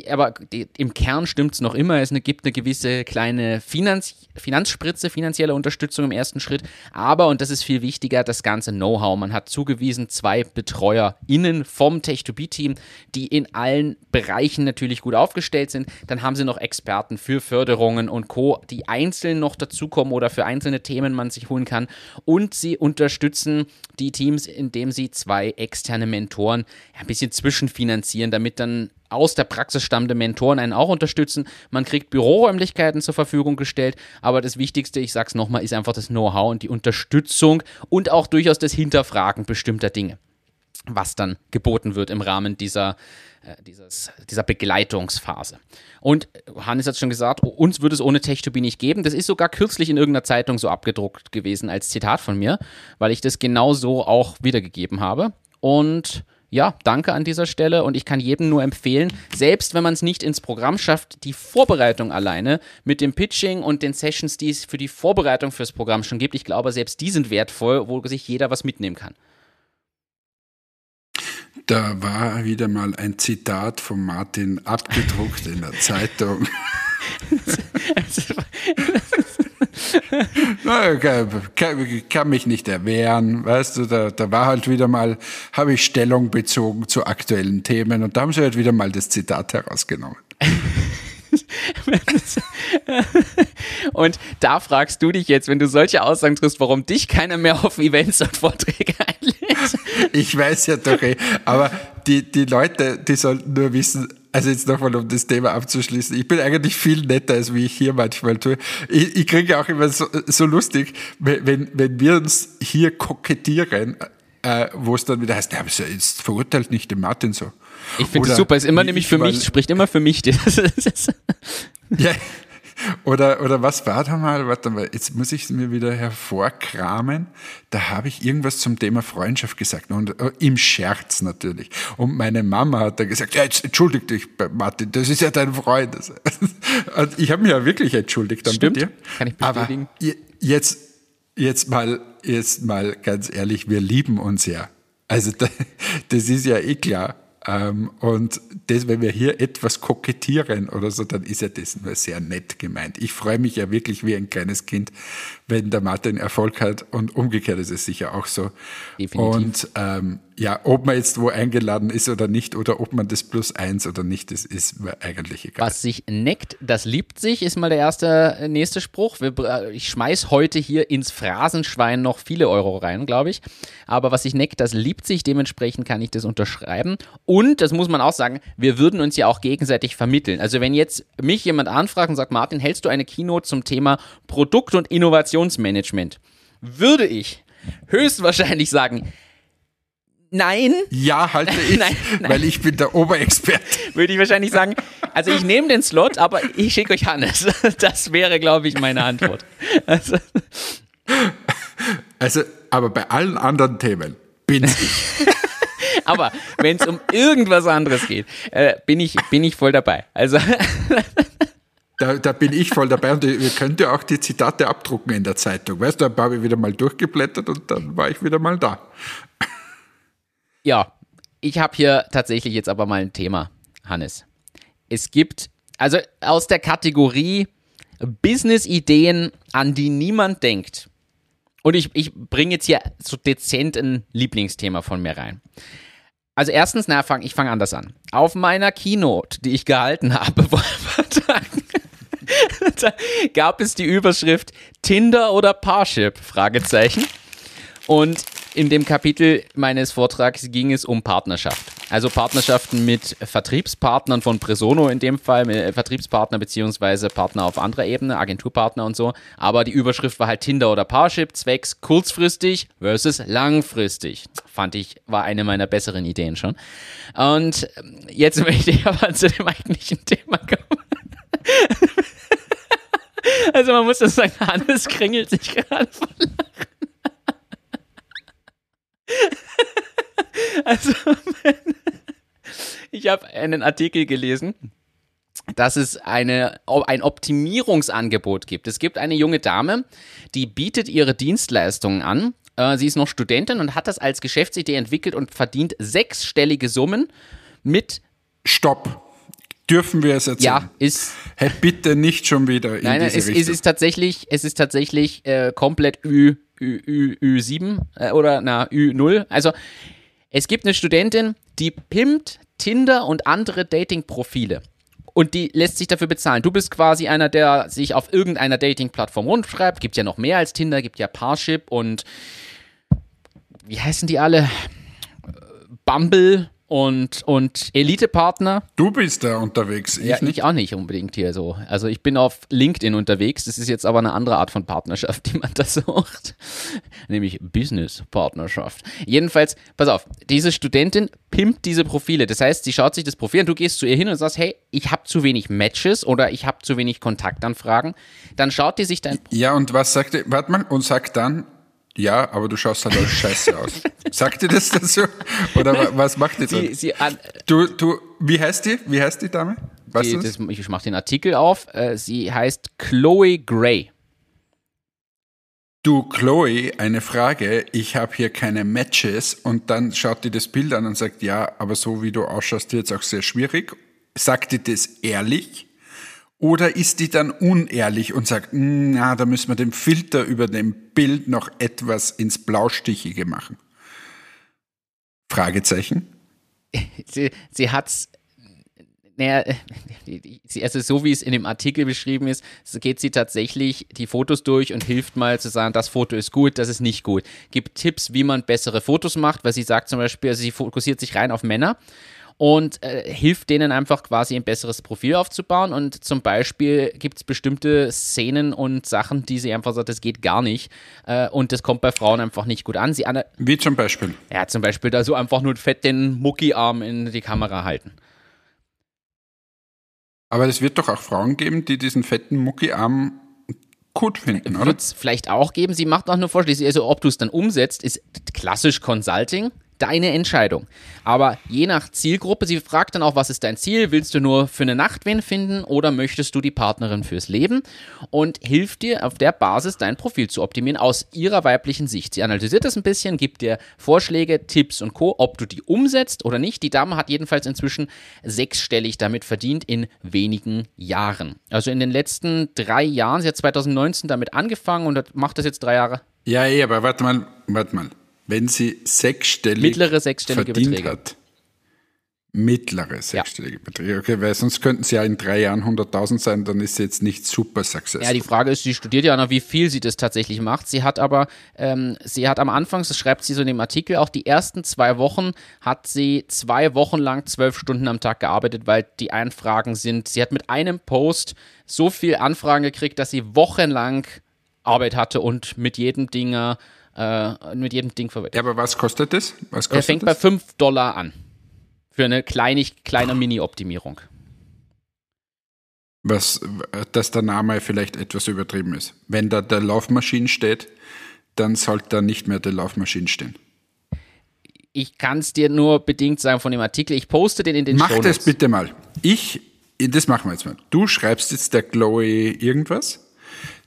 Aber im Kern stimmt es noch immer. Es gibt eine gewisse kleine Finanz Finanzspritze, finanzielle Unterstützung im ersten Schritt. Aber, und das ist viel wichtiger, das ganze Know-how. Man hat zugewiesen zwei BetreuerInnen vom Tech2B-Team, die in allen Bereichen natürlich gut aufgestellt sind. Dann haben sie noch Experten für Förderungen und Co., die einzeln noch dazukommen oder für einzelne Themen man sich holen kann. Und sie unterstützen die Teams, indem sie zwei externe Mentoren ein bisschen zwischenfinanzieren, damit dann aus der Praxis stammende Mentoren einen auch unterstützen. Man kriegt Büroräumlichkeiten zur Verfügung gestellt, aber das Wichtigste, ich sag's nochmal, ist einfach das Know-how und die Unterstützung und auch durchaus das Hinterfragen bestimmter Dinge was dann geboten wird im Rahmen dieser, äh, dieses, dieser Begleitungsphase. Und Hannes hat schon gesagt, uns würde es ohne Tech2B nicht geben. Das ist sogar kürzlich in irgendeiner Zeitung so abgedruckt gewesen als Zitat von mir, weil ich das genau so auch wiedergegeben habe. Und ja, danke an dieser Stelle und ich kann jedem nur empfehlen, selbst wenn man es nicht ins Programm schafft, die Vorbereitung alleine mit dem Pitching und den Sessions, die es für die Vorbereitung fürs Programm schon gibt, ich glaube, selbst die sind wertvoll, wo sich jeder was mitnehmen kann. Da war wieder mal ein Zitat von Martin abgedruckt in der Zeitung. Na, kann, kann, kann mich nicht erwehren, weißt du, da, da war halt wieder mal, habe ich Stellung bezogen zu aktuellen Themen und da haben sie halt wieder mal das Zitat herausgenommen. Und da fragst du dich jetzt, wenn du solche Aussagen triffst, warum dich keiner mehr auf Events und Vorträge einlädt. Ich weiß ja doch aber die, die Leute, die sollten nur wissen, also jetzt nochmal, um das Thema abzuschließen, ich bin eigentlich viel netter, als wie ich hier manchmal tue. Ich, ich kriege auch immer so, so lustig, wenn, wenn wir uns hier kokettieren, äh, wo es dann wieder heißt, ja, jetzt verurteilt nicht den Martin so. Ich finde es super, ist immer nämlich ich für mich, spricht immer für mich. Ja. Oder, oder was war da mal? Warte mal, jetzt muss ich es mir wieder hervorkramen. Da habe ich irgendwas zum Thema Freundschaft gesagt. Und äh, im Scherz natürlich. Und meine Mama hat da gesagt, ja, jetzt entschuldig dich, Martin, das ist ja dein Freund. Und ich habe mich ja wirklich entschuldigt dann Stimmt, bei dir. kann ich Aber bestätigen. je- jetzt, jetzt mal, jetzt mal ganz ehrlich, wir lieben uns ja. Also da, das ist ja eh klar. Ähm, und das, wenn wir hier etwas kokettieren oder so, dann ist ja das nur sehr nett gemeint. Ich freue mich ja wirklich wie ein kleines Kind, wenn der Martin Erfolg hat und umgekehrt ist es sicher auch so. Definitiv. Und ähm, ja, ob man jetzt wo eingeladen ist oder nicht oder ob man das plus eins oder nicht, das ist mir eigentlich egal. Was sich neckt, das liebt sich, ist mal der erste äh, nächste Spruch. Äh, ich schmeiß heute hier ins Phrasenschwein noch viele Euro rein, glaube ich. Aber was sich neckt, das liebt sich. Dementsprechend kann ich das unterschreiben. Und, das muss man auch sagen, wir würden uns ja auch gegenseitig vermitteln. Also wenn jetzt mich jemand anfragt und sagt, Martin, hältst du eine Keynote zum Thema Produkt- und Innovationsmanagement? Würde ich höchstwahrscheinlich sagen, nein, Ja, halte ich, Nein, nein. weil ich bin der Oberexperte. würde ich wahrscheinlich sagen, also ich nehme den Slot, aber ich schicke euch Hannes. Das wäre, glaube ich, meine Antwort. Also, Also, aber bei allen anderen Themen Bin's ich. Aber wenn es um irgendwas anderes geht, äh, bin, ich, bin ich voll dabei. Also Da, da bin ich voll dabei und ihr könnt ja auch die Zitate abdrucken in der Zeitung. Weißt du, da habe ich wieder mal durchgeblättert und dann war ich wieder mal da. Ja, ich habe hier tatsächlich jetzt aber mal ein Thema, Hannes. Es gibt, also aus der Kategorie Business-Ideen, an die niemand denkt. Und ich, ich bringe jetzt hier so dezent ein Lieblingsthema von mir rein. Also erstens, na, fang, ich fange anders an. Auf meiner Keynote, die ich gehalten habe da gab es die Überschrift Tinder oder Parship? Fragezeichen. Und in dem Kapitel meines Vortrags ging es um Partnerschaft. Also Partnerschaften mit Vertriebspartnern von Presono in dem Fall, mit Vertriebspartner beziehungsweise Partner auf anderer Ebene, Agenturpartner und so. Aber die Überschrift war halt Tinder oder Parship, zwecks kurzfristig versus langfristig. Fand ich, war eine meiner besseren Ideen schon. Und jetzt möchte ich aber zu dem eigentlichen Thema kommen. Also man muss das sagen, Hannes kringelt sich gerade vor Lachen. Also ich habe einen Artikel gelesen, dass es eine, ein Optimierungsangebot gibt. Es gibt eine junge Dame, die bietet ihre Dienstleistungen an. Äh, Sie ist noch Studentin und hat das als Geschäftsidee entwickelt und verdient sechsstellige Summen mit Stopp. Dürfen wir es erzählen? Ja, ist. Hey, bitte nicht schon wieder in Nein, nein, diese es, Richtung. es ist tatsächlich, es ist tatsächlich äh, komplett Ü, Ü, Ü, Ü7 äh, oder na Ü0. Also es gibt eine Studentin, die pimpt Tinder und andere Dating-Profile. Und die lässt sich dafür bezahlen. Du bist quasi einer, der sich auf irgendeiner Dating-Plattform rundschreibt. Gibt ja noch mehr als Tinder, gibt ja Parship und wie heißen die alle? Bumble und, und Elite-Partner. du bist da unterwegs, ich Ja, nicht. ich auch nicht unbedingt hier so. Also ich bin auf LinkedIn unterwegs. Das ist jetzt aber eine andere Art von Partnerschaft, die man da sucht. Nämlich Business-Partnerschaft. Jedenfalls, pass auf, diese Studentin pimpt diese Profile. Das heißt, sie schaut sich das Profil an, du gehst zu ihr hin und sagst, hey, ich habe zu wenig Matches oder ich habe zu wenig Kontaktanfragen. Dann schaut die sich dein Ja, und was sagt ihr? Warte mal, und sagt dann, ja, aber du schaust halt auch scheiße aus. Sagt ihr das dazu? Oder wa- was macht ihr sie, sie Du, du, wie heißt die? Wie heißt die Dame? Weißt die, das? ich mache den Artikel auf. Äh, sie heißt Chloe Gray. Du, Chloe, eine Frage. Ich habe hier keine Matches und dann schaut die das Bild an und sagt, ja, aber so wie du ausschaust, wird es auch sehr schwierig. Sagt die das ehrlich? Oder ist die dann unehrlich und sagt, "Mm, na, da müssen wir den Filter über dem Bild noch etwas ins Blaustichige machen? Fragezeichen. sie, sie hat's. Naja, sie- also so wie es in dem Artikel beschrieben ist, geht sie tatsächlich die Fotos durch und hilft mal zu sagen, das Foto ist gut, das ist nicht gut. Gibt Tipps, wie man bessere Fotos macht, weil sie sagt zum Beispiel, also sie fokussiert sich rein auf Männer und äh, hilft denen einfach quasi ein besseres Profil aufzubauen. Und zum Beispiel gibt es bestimmte Szenen und Sachen, die sie einfach sagt, das geht gar nicht. Äh, und das kommt bei Frauen einfach nicht gut an. Sie ana- Wie zum Beispiel. ja, zum Beispiel da so einfach nur fett den Muckiarm in die Kamera halten. Aber es wird doch auch Frauen geben, die diesen fetten Muckiarm gut finden, oder? Wird es vielleicht auch geben. Sie macht auch nur Vorschläge. Also, ob du es dann umsetzt, ist klassisch Consulting. Deine Entscheidung. Aber je nach Zielgruppe, sie fragt dann auch, was ist dein Ziel? Willst du nur für eine Nacht wen finden oder möchtest du die Partnerin fürs Leben? Und hilft dir auf der Basis dein Profil zu optimieren aus ihrer weiblichen Sicht. Sie analysiert das ein bisschen, gibt dir Vorschläge, Tipps und Co., ob du die umsetzt oder nicht. Die Dame hat jedenfalls inzwischen sechsstellig damit verdient in wenigen Jahren. Also in den letzten drei Jahren, sie hat 2019 damit angefangen und macht das jetzt drei Jahre. Ja, eh, aber warte mal, warte mal. Wenn sie sechsstellig Mittlere sechsstellige verdient Beträge. hat, mittlere sechsstellige Beträge, okay, weil sonst könnten sie ja in drei Jahren 100.000 sein, dann ist sie jetzt nicht super successful. Ja, die Frage ist, sie studiert ja noch, wie viel sie das tatsächlich macht. Sie hat aber, ähm, sie hat am Anfang, das schreibt sie so in dem Artikel, auch die ersten zwei Wochen hat sie zwei Wochen lang zwölf Stunden am Tag gearbeitet, weil die Anfragen sind, sie hat mit einem Post so viel Anfragen gekriegt, dass sie wochenlang Arbeit hatte und mit jedem Dinger, äh, mit jedem Ding verwendet. ja, aber was kostet das? Was Er kostet fängt bei das? 5 Dollar an. Für eine kleinig, kleine Mini-Optimierung. was, dass der Name vielleicht etwas übertrieben ist. Wenn da der Laufmaschine steht, dann sollte da nicht mehr der Laufmaschine stehen. ich kann es dir nur bedingt sagen von dem Artikel. Ich poste den in den Mach Shownotes. das bitte mal. Ich, das machen wir jetzt mal. Du schreibst jetzt der Chloe irgendwas,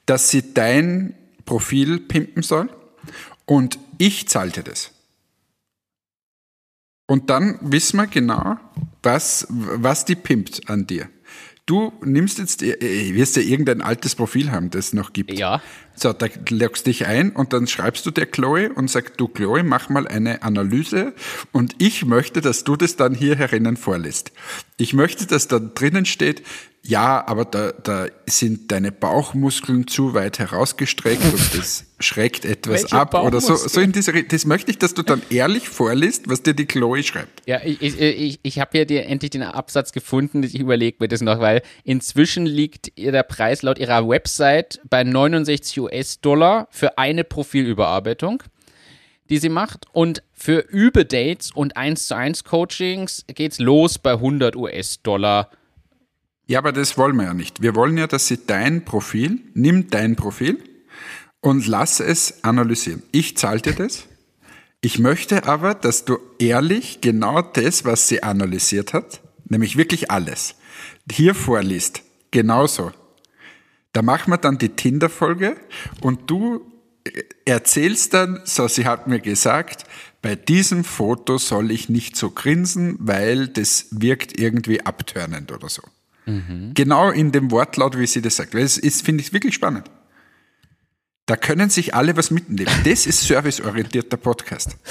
dass sie dein Profil pimpen soll und ich zahle dir das. Und dann wissen wir genau, was, was die pimpt an dir. Du nimmst jetzt, äh, wirst ja irgendein altes Profil haben, das es noch gibt. Ja. So, da loggst dich ein und dann schreibst du der Chloe und sagst, du Chloe, mach mal eine Analyse und ich möchte, dass du das dann hier herinnen vorliest. Ich möchte, dass da drinnen steht, ja, aber da, da sind deine Bauchmuskeln zu weit herausgestreckt und das schreckt etwas Welche ab oder so. So in diese, Ri- das möchte ich, dass du dann ehrlich vorliest, was dir die Chloe schreibt. Ja, ich, ich, ich, ich habe ja dir endlich den Absatz gefunden. Ich überlege mir das noch, weil inzwischen liegt ihr der Preis laut ihrer Website bei 69 US-Dollar für eine Profilüberarbeitung, die sie macht. Und für Übedates und 1 zu 1 Coachings geht's los bei 100 US-Dollar. Ja, aber das wollen wir ja nicht. Wir wollen ja, dass sie dein Profil, nimm dein Profil und lass es analysieren. Ich zahle dir das. Ich möchte aber, dass du ehrlich genau das, was sie analysiert hat, nämlich wirklich alles, hier vorliest. Genauso. Da machen wir dann die Tinder-Folge und du erzählst dann, so sie hat mir gesagt, bei diesem Foto soll ich nicht so grinsen, weil das wirkt irgendwie abtörnend oder so. Genau in dem Wortlaut, wie sie das sagt. Weil es ist, finde ich, wirklich spannend. Da können sich alle was mitnehmen. Das ist serviceorientierter Podcast.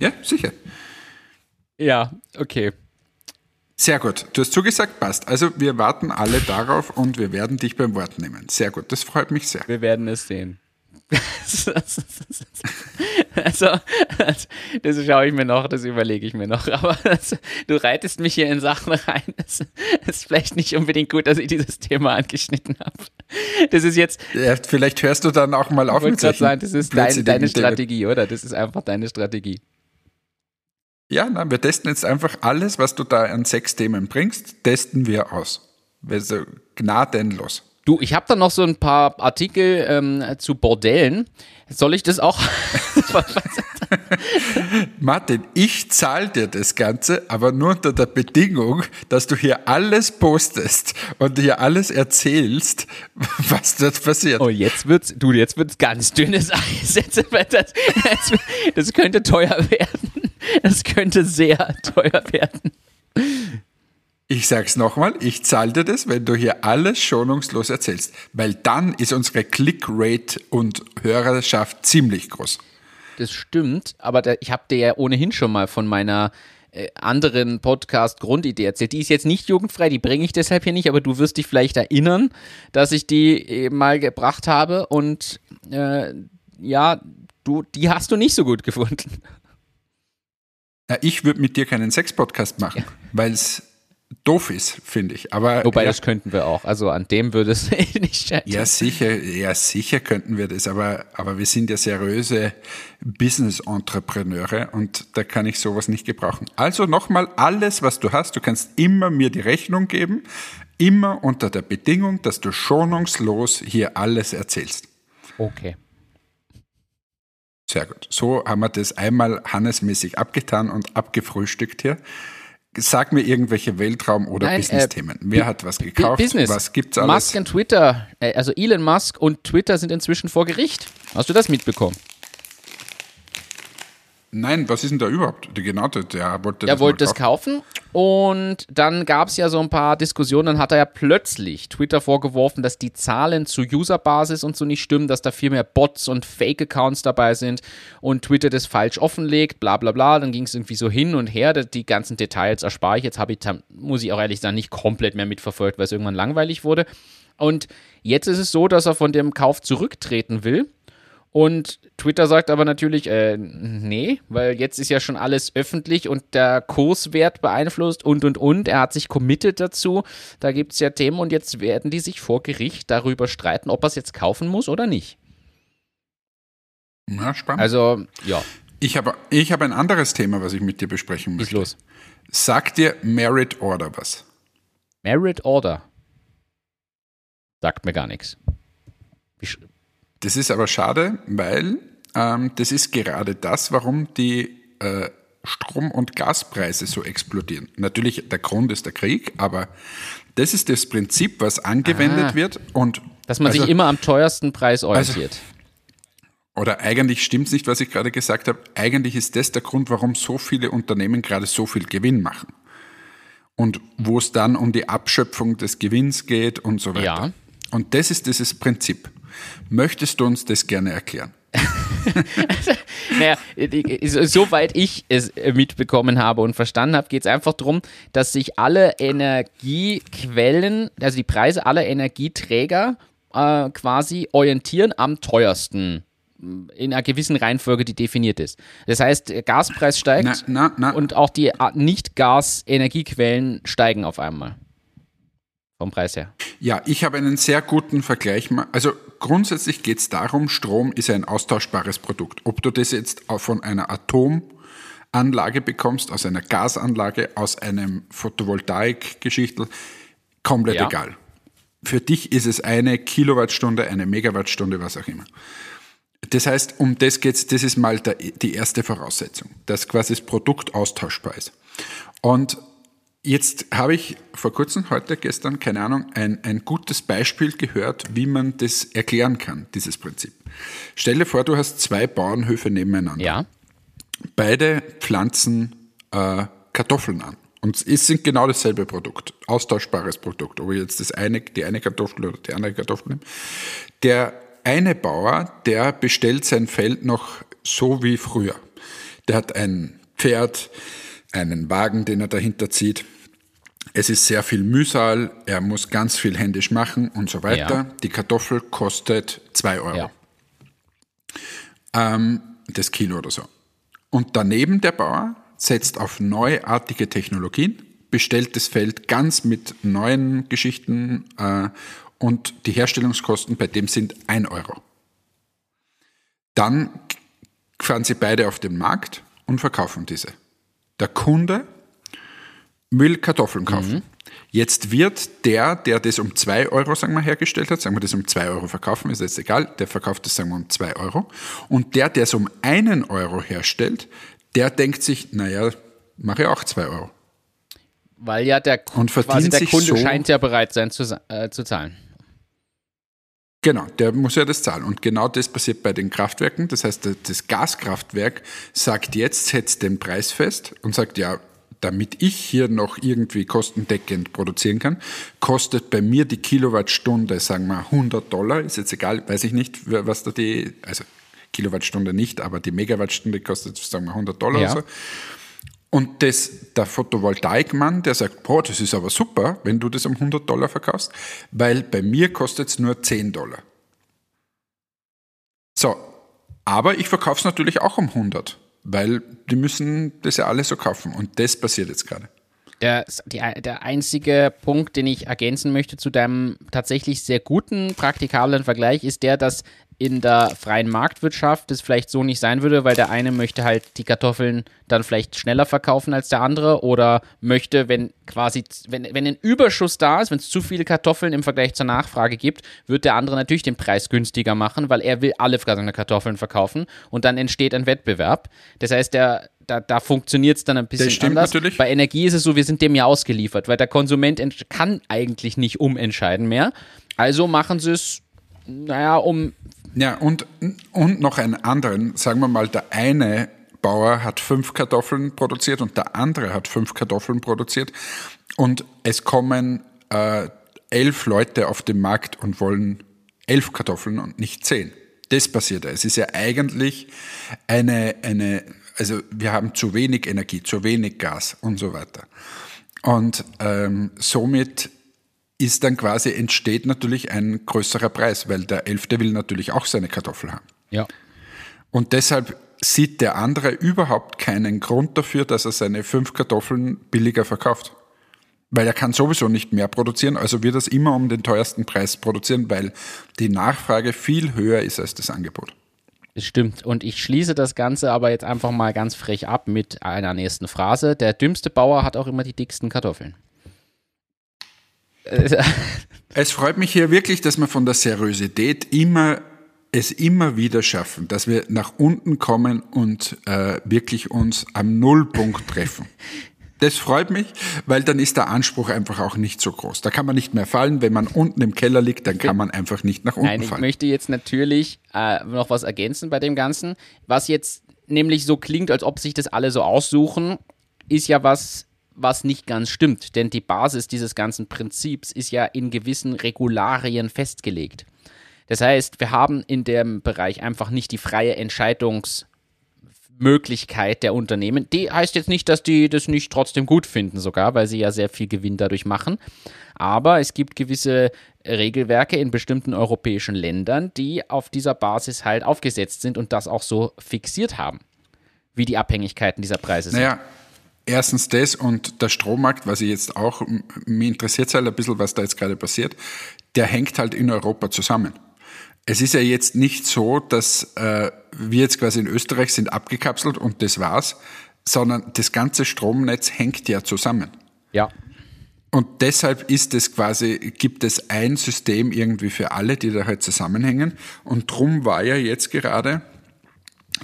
Ja, sicher. Ja, okay. Sehr gut. Du hast zugesagt, passt. Also wir warten alle darauf und wir werden dich beim Wort nehmen. Sehr gut. Das freut mich sehr. Wir werden es sehen. also, das, das schaue ich mir noch, das überlege ich mir noch. Aber das, du reitest mich hier in Sachen rein. Es ist vielleicht nicht unbedingt gut, dass ich dieses Thema angeschnitten habe. Das ist jetzt, Ja, vielleicht hörst du dann auch mal auf mit sagen, das ist dein, deine. Strategie, oder? Das ist einfach deine Strategie. Ja, nein, wir testen jetzt einfach alles, was du da an sechs Themen bringst, testen wir aus. Also gnadenlos. Du, ich habe da noch so ein paar Artikel ähm, zu Bordellen. Soll ich das auch? Martin, ich zahle dir das Ganze, aber nur unter der Bedingung, dass du hier alles postest und hier alles erzählst, was dort passiert. Oh, jetzt wird's, du, jetzt wird's ganz dünnes Eis. Jetzt, das, das könnte teuer werden. Das könnte sehr teuer werden. Ich sag's nochmal, ich zahle dir das, wenn du hier alles schonungslos erzählst, weil dann ist unsere Clickrate und Hörerschaft ziemlich groß. Das stimmt, aber da, ich habe dir ja ohnehin schon mal von meiner äh, anderen Podcast-Grundidee erzählt. Die ist jetzt nicht jugendfrei, die bringe ich deshalb hier nicht, aber du wirst dich vielleicht erinnern, dass ich die äh, mal gebracht habe und äh, ja, du, die hast du nicht so gut gefunden. Ja, ich würde mit dir keinen Sex-Podcast machen, weil es doof ist, finde ich. Aber Wobei, ja, das könnten wir auch. Also an dem würde es nicht scheitern. ja, sicher, ja, sicher könnten wir das, aber, aber wir sind ja seriöse Business-Entrepreneure und da kann ich sowas nicht gebrauchen. Also nochmal, alles, was du hast, du kannst immer mir die Rechnung geben, immer unter der Bedingung, dass du schonungslos hier alles erzählst. Okay. Sehr gut. So haben wir das einmal hannesmäßig abgetan und abgefrühstückt hier. Sag mir irgendwelche Weltraum- oder äh, Business-Themen. Wer hat was gekauft? Business. Was gibt's alles? Musk und Twitter, äh, also Elon Musk und Twitter sind inzwischen vor Gericht. Hast du das mitbekommen? Nein, was ist denn da überhaupt? Der genau, der, der wollte Er das wollte es kaufen und dann gab es ja so ein paar Diskussionen. Dann hat er ja plötzlich Twitter vorgeworfen, dass die Zahlen zur Userbasis und so nicht stimmen, dass da viel mehr Bots und Fake-Accounts dabei sind und Twitter das falsch offenlegt, bla bla bla. Dann ging es irgendwie so hin und her. Die ganzen Details erspare ich. Jetzt habe ich, muss ich auch ehrlich sagen, nicht komplett mehr mitverfolgt, weil es irgendwann langweilig wurde. Und jetzt ist es so, dass er von dem Kauf zurücktreten will. Und Twitter sagt aber natürlich, äh, nee, weil jetzt ist ja schon alles öffentlich und der Kurswert beeinflusst und und und. Er hat sich committed dazu. Da gibt es ja Themen und jetzt werden die sich vor Gericht darüber streiten, ob er es jetzt kaufen muss oder nicht. Ja, spannend. Also, ja, ich habe ich hab ein anderes Thema, was ich mit dir besprechen möchte. los. Sag dir Merit Order was. Merit Order. Sagt mir gar nichts. Das ist aber schade, weil ähm, das ist gerade das, warum die äh, Strom- und Gaspreise so explodieren. Natürlich, der Grund ist der Krieg, aber das ist das Prinzip, was angewendet Ah. wird. Und Dass man also- sich immer am teuersten Preis orientiert. Oder eigentlich stimmt es nicht, was ich gerade gesagt habe. Eigentlich ist das der Grund, warum so viele Unternehmen gerade so viel Gewinn machen. Und wo es dann um die Abschöpfung des Gewinns geht und so weiter. Ja. Und das ist dieses Prinzip. Möchtest du uns das gerne erklären? Naja, so- soweit ich es äh, mitbekommen habe und verstanden habe, geht es einfach darum, dass sich alle Energiequellen, also die Preise aller Energieträger äh, quasi orientieren am teuersten in einer gewissen Reihenfolge, die definiert ist. Das heißt, der Gaspreis steigt Na, na, na. und auch die äh, Nicht-Gas-Energiequellen steigen auf einmal. Vom Preis her. Ja, ich habe einen sehr guten Vergleich. Also grundsätzlich geht es darum, Strom ist ein austauschbares Produkt. Ob du das jetzt von einer Atomanlage bekommst, aus einer Gasanlage, aus einem Photovoltaik-Geschichtel, komplett Ja. egal. Für dich ist es eine Kilowattstunde, eine Megawattstunde, was auch immer. Das heißt, um das geht's, das ist mal der, die erste Voraussetzung, dass quasi das Produkt austauschbar ist. Und jetzt habe ich vor kurzem, heute, gestern, keine Ahnung, ein, ein gutes Beispiel gehört, wie man das erklären kann, dieses Prinzip. Stell dir vor, du hast zwei Bauernhöfe nebeneinander. Ja. Beide pflanzen äh, Kartoffeln an. Und es sind genau dasselbe Produkt, austauschbares Produkt. Ob ich jetzt das eine, die eine Kartoffel oder die andere Kartoffel nehme. Der eine Bauer, der bestellt sein Feld noch so wie früher. Der hat ein Pferd, einen Wagen, den er dahinter zieht. Es ist sehr viel Mühsal, er muss ganz viel händisch machen und so weiter. Ja. Die Kartoffel kostet zwei Euro Ja. das Kilo oder so. Und daneben der Bauer setzt auf neuartige Technologien, bestellt das Feld ganz mit neuen Geschichten äh, und die Herstellungskosten bei dem sind ein Euro. Dann fahren sie beide auf den Markt und verkaufen diese. Der Kunde will Kartoffeln kaufen. Jetzt wird der, der das um 2 Euro, sagen wir, hergestellt hat, sagen wir, das um 2 Euro verkaufen, ist jetzt egal, der verkauft das, sagen wir, um 2 Euro. Und der, der es um einen Euro herstellt, der denkt sich, naja, mache ich auch 2 Euro. Weil ja der, Und verdient der sich Kunde so- scheint ja bereit sein zu, äh, zu zahlen. Genau, der muss ja das zahlen. Und genau das passiert bei den Kraftwerken. Das heißt, das Gaskraftwerk sagt jetzt, setzt den Preis fest und sagt, ja, damit ich hier noch irgendwie kostendeckend produzieren kann, kostet bei mir die Kilowattstunde, sagen wir 100 Dollar, ist jetzt egal, weiß ich nicht, was da die, also Kilowattstunde nicht, aber die Megawattstunde kostet, sagen wir 100 Dollar Ja. oder so. Und das, der Photovoltaikmann, der sagt, boah, das ist aber super, wenn du das um 100 Dollar verkaufst, weil bei mir kostet es nur 10 Dollar. So, aber ich verkaufe es natürlich auch um 100, weil die müssen das ja alle so kaufen. Und das passiert jetzt gerade. Der, der einzige Punkt, den ich ergänzen möchte zu deinem tatsächlich sehr guten, praktikablen Vergleich, ist der, dass in der freien Marktwirtschaft das vielleicht so nicht sein würde, weil der eine möchte halt die Kartoffeln dann vielleicht schneller verkaufen als der andere oder möchte, wenn quasi, wenn, wenn ein Überschuss da ist, wenn es zu viele Kartoffeln im Vergleich zur Nachfrage gibt, wird der andere natürlich den Preis günstiger machen, weil er will alle seine Kartoffeln verkaufen und dann entsteht ein Wettbewerb. Das heißt, der, da, da funktioniert es dann ein bisschen Das stimmt anders. natürlich. Bei Energie ist es so, wir sind dem ja ausgeliefert, weil der Konsument ent- kann eigentlich nicht umentscheiden mehr. Also machen sie es, naja, um Ja, und, und noch einen anderen, sagen wir mal, der eine Bauer hat fünf Kartoffeln produziert und der andere hat fünf Kartoffeln produziert und es kommen äh, elf Leute auf den Markt und wollen elf Kartoffeln und nicht zehn. Das passiert. ja. Es ist ja eigentlich eine, eine, also wir haben zu wenig Energie, zu wenig Gas und so weiter. Und ähm, somit ist dann quasi, entsteht natürlich ein größerer Preis, weil der Elfte will natürlich auch seine Kartoffel haben. ja. Und deshalb sieht der andere überhaupt keinen Grund dafür, dass er seine fünf Kartoffeln billiger verkauft. Weil er kann sowieso nicht mehr produzieren, also wird er es immer um den teuersten Preis produzieren, weil die Nachfrage viel höher ist als das Angebot. Das stimmt. Und ich schließe das Ganze aber jetzt einfach mal ganz frech ab mit einer nächsten Phrase. Der dümmste Bauer hat auch immer die dicksten Kartoffeln. Es freut mich hier wirklich, dass man von der Seriosität immer es immer wieder schaffen, dass wir nach unten kommen und äh, wirklich uns am Nullpunkt treffen. Das freut mich, weil dann ist der Anspruch einfach auch nicht so groß. Da kann man nicht mehr fallen. Wenn man unten im Keller liegt, dann kann man einfach nicht nach unten Nein, ich fallen. möchte jetzt natürlich äh, noch was ergänzen bei dem Ganzen. Was jetzt nämlich so klingt, als ob sich das alle so aussuchen, ist ja was, was nicht ganz stimmt. Denn die Basis dieses ganzen Prinzips ist ja in gewissen Regularien festgelegt. Das heißt, wir haben in dem Bereich einfach nicht die freie Entscheidungs- Möglichkeit der Unternehmen. Die heißt jetzt nicht, dass die das nicht trotzdem gut finden, sogar, weil sie ja sehr viel Gewinn dadurch machen. Aber es gibt gewisse Regelwerke in bestimmten europäischen Ländern, die auf dieser Basis halt aufgesetzt sind und das auch so fixiert haben, wie die Abhängigkeiten dieser Preise sind. Naja, erstens das und der Strommarkt, was ich jetzt auch, m- mich interessiert es halt ein bisschen, was da jetzt gerade passiert, der hängt halt in Europa zusammen. Es ist ja jetzt nicht so, dass äh, wir jetzt quasi in Österreich sind abgekapselt und das war's, sondern das ganze Stromnetz hängt ja zusammen. Ja. Und deshalb ist es quasi, gibt es ein System irgendwie für alle, die da halt zusammenhängen. Und drum war ja jetzt gerade,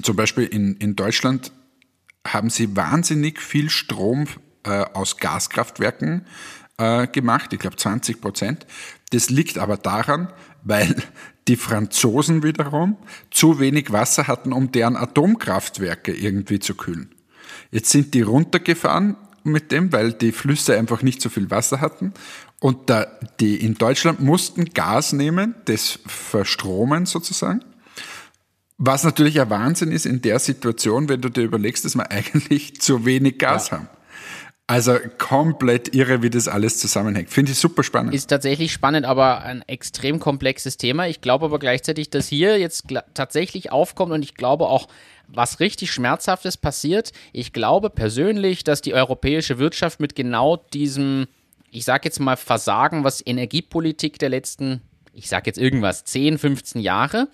zum Beispiel in, in Deutschland, haben sie wahnsinnig viel Strom äh, aus Gaskraftwerken äh, gemacht, ich glaube 20 Prozent. Das liegt aber daran, weil die Franzosen wiederum zu wenig Wasser hatten, um deren Atomkraftwerke irgendwie zu kühlen. Jetzt sind die runtergefahren mit dem, weil die Flüsse einfach nicht so viel Wasser hatten. Und da, die in Deutschland mussten Gas nehmen, das verstromen sozusagen. Was natürlich ein Wahnsinn ist in der Situation, wenn du dir überlegst, dass wir eigentlich zu wenig Gas haben. Also komplett irre, wie das alles zusammenhängt. Finde ich super spannend. Ist tatsächlich spannend, aber ein extrem komplexes Thema. Ich glaube aber gleichzeitig, dass hier jetzt tatsächlich aufkommt und ich glaube auch, was richtig Schmerzhaftes passiert. Ich glaube persönlich, dass die europäische Wirtschaft mit genau diesem, ich sag jetzt mal, Versagen, was Energiepolitik der letzten, ich sag jetzt irgendwas, 10, 15 Jahre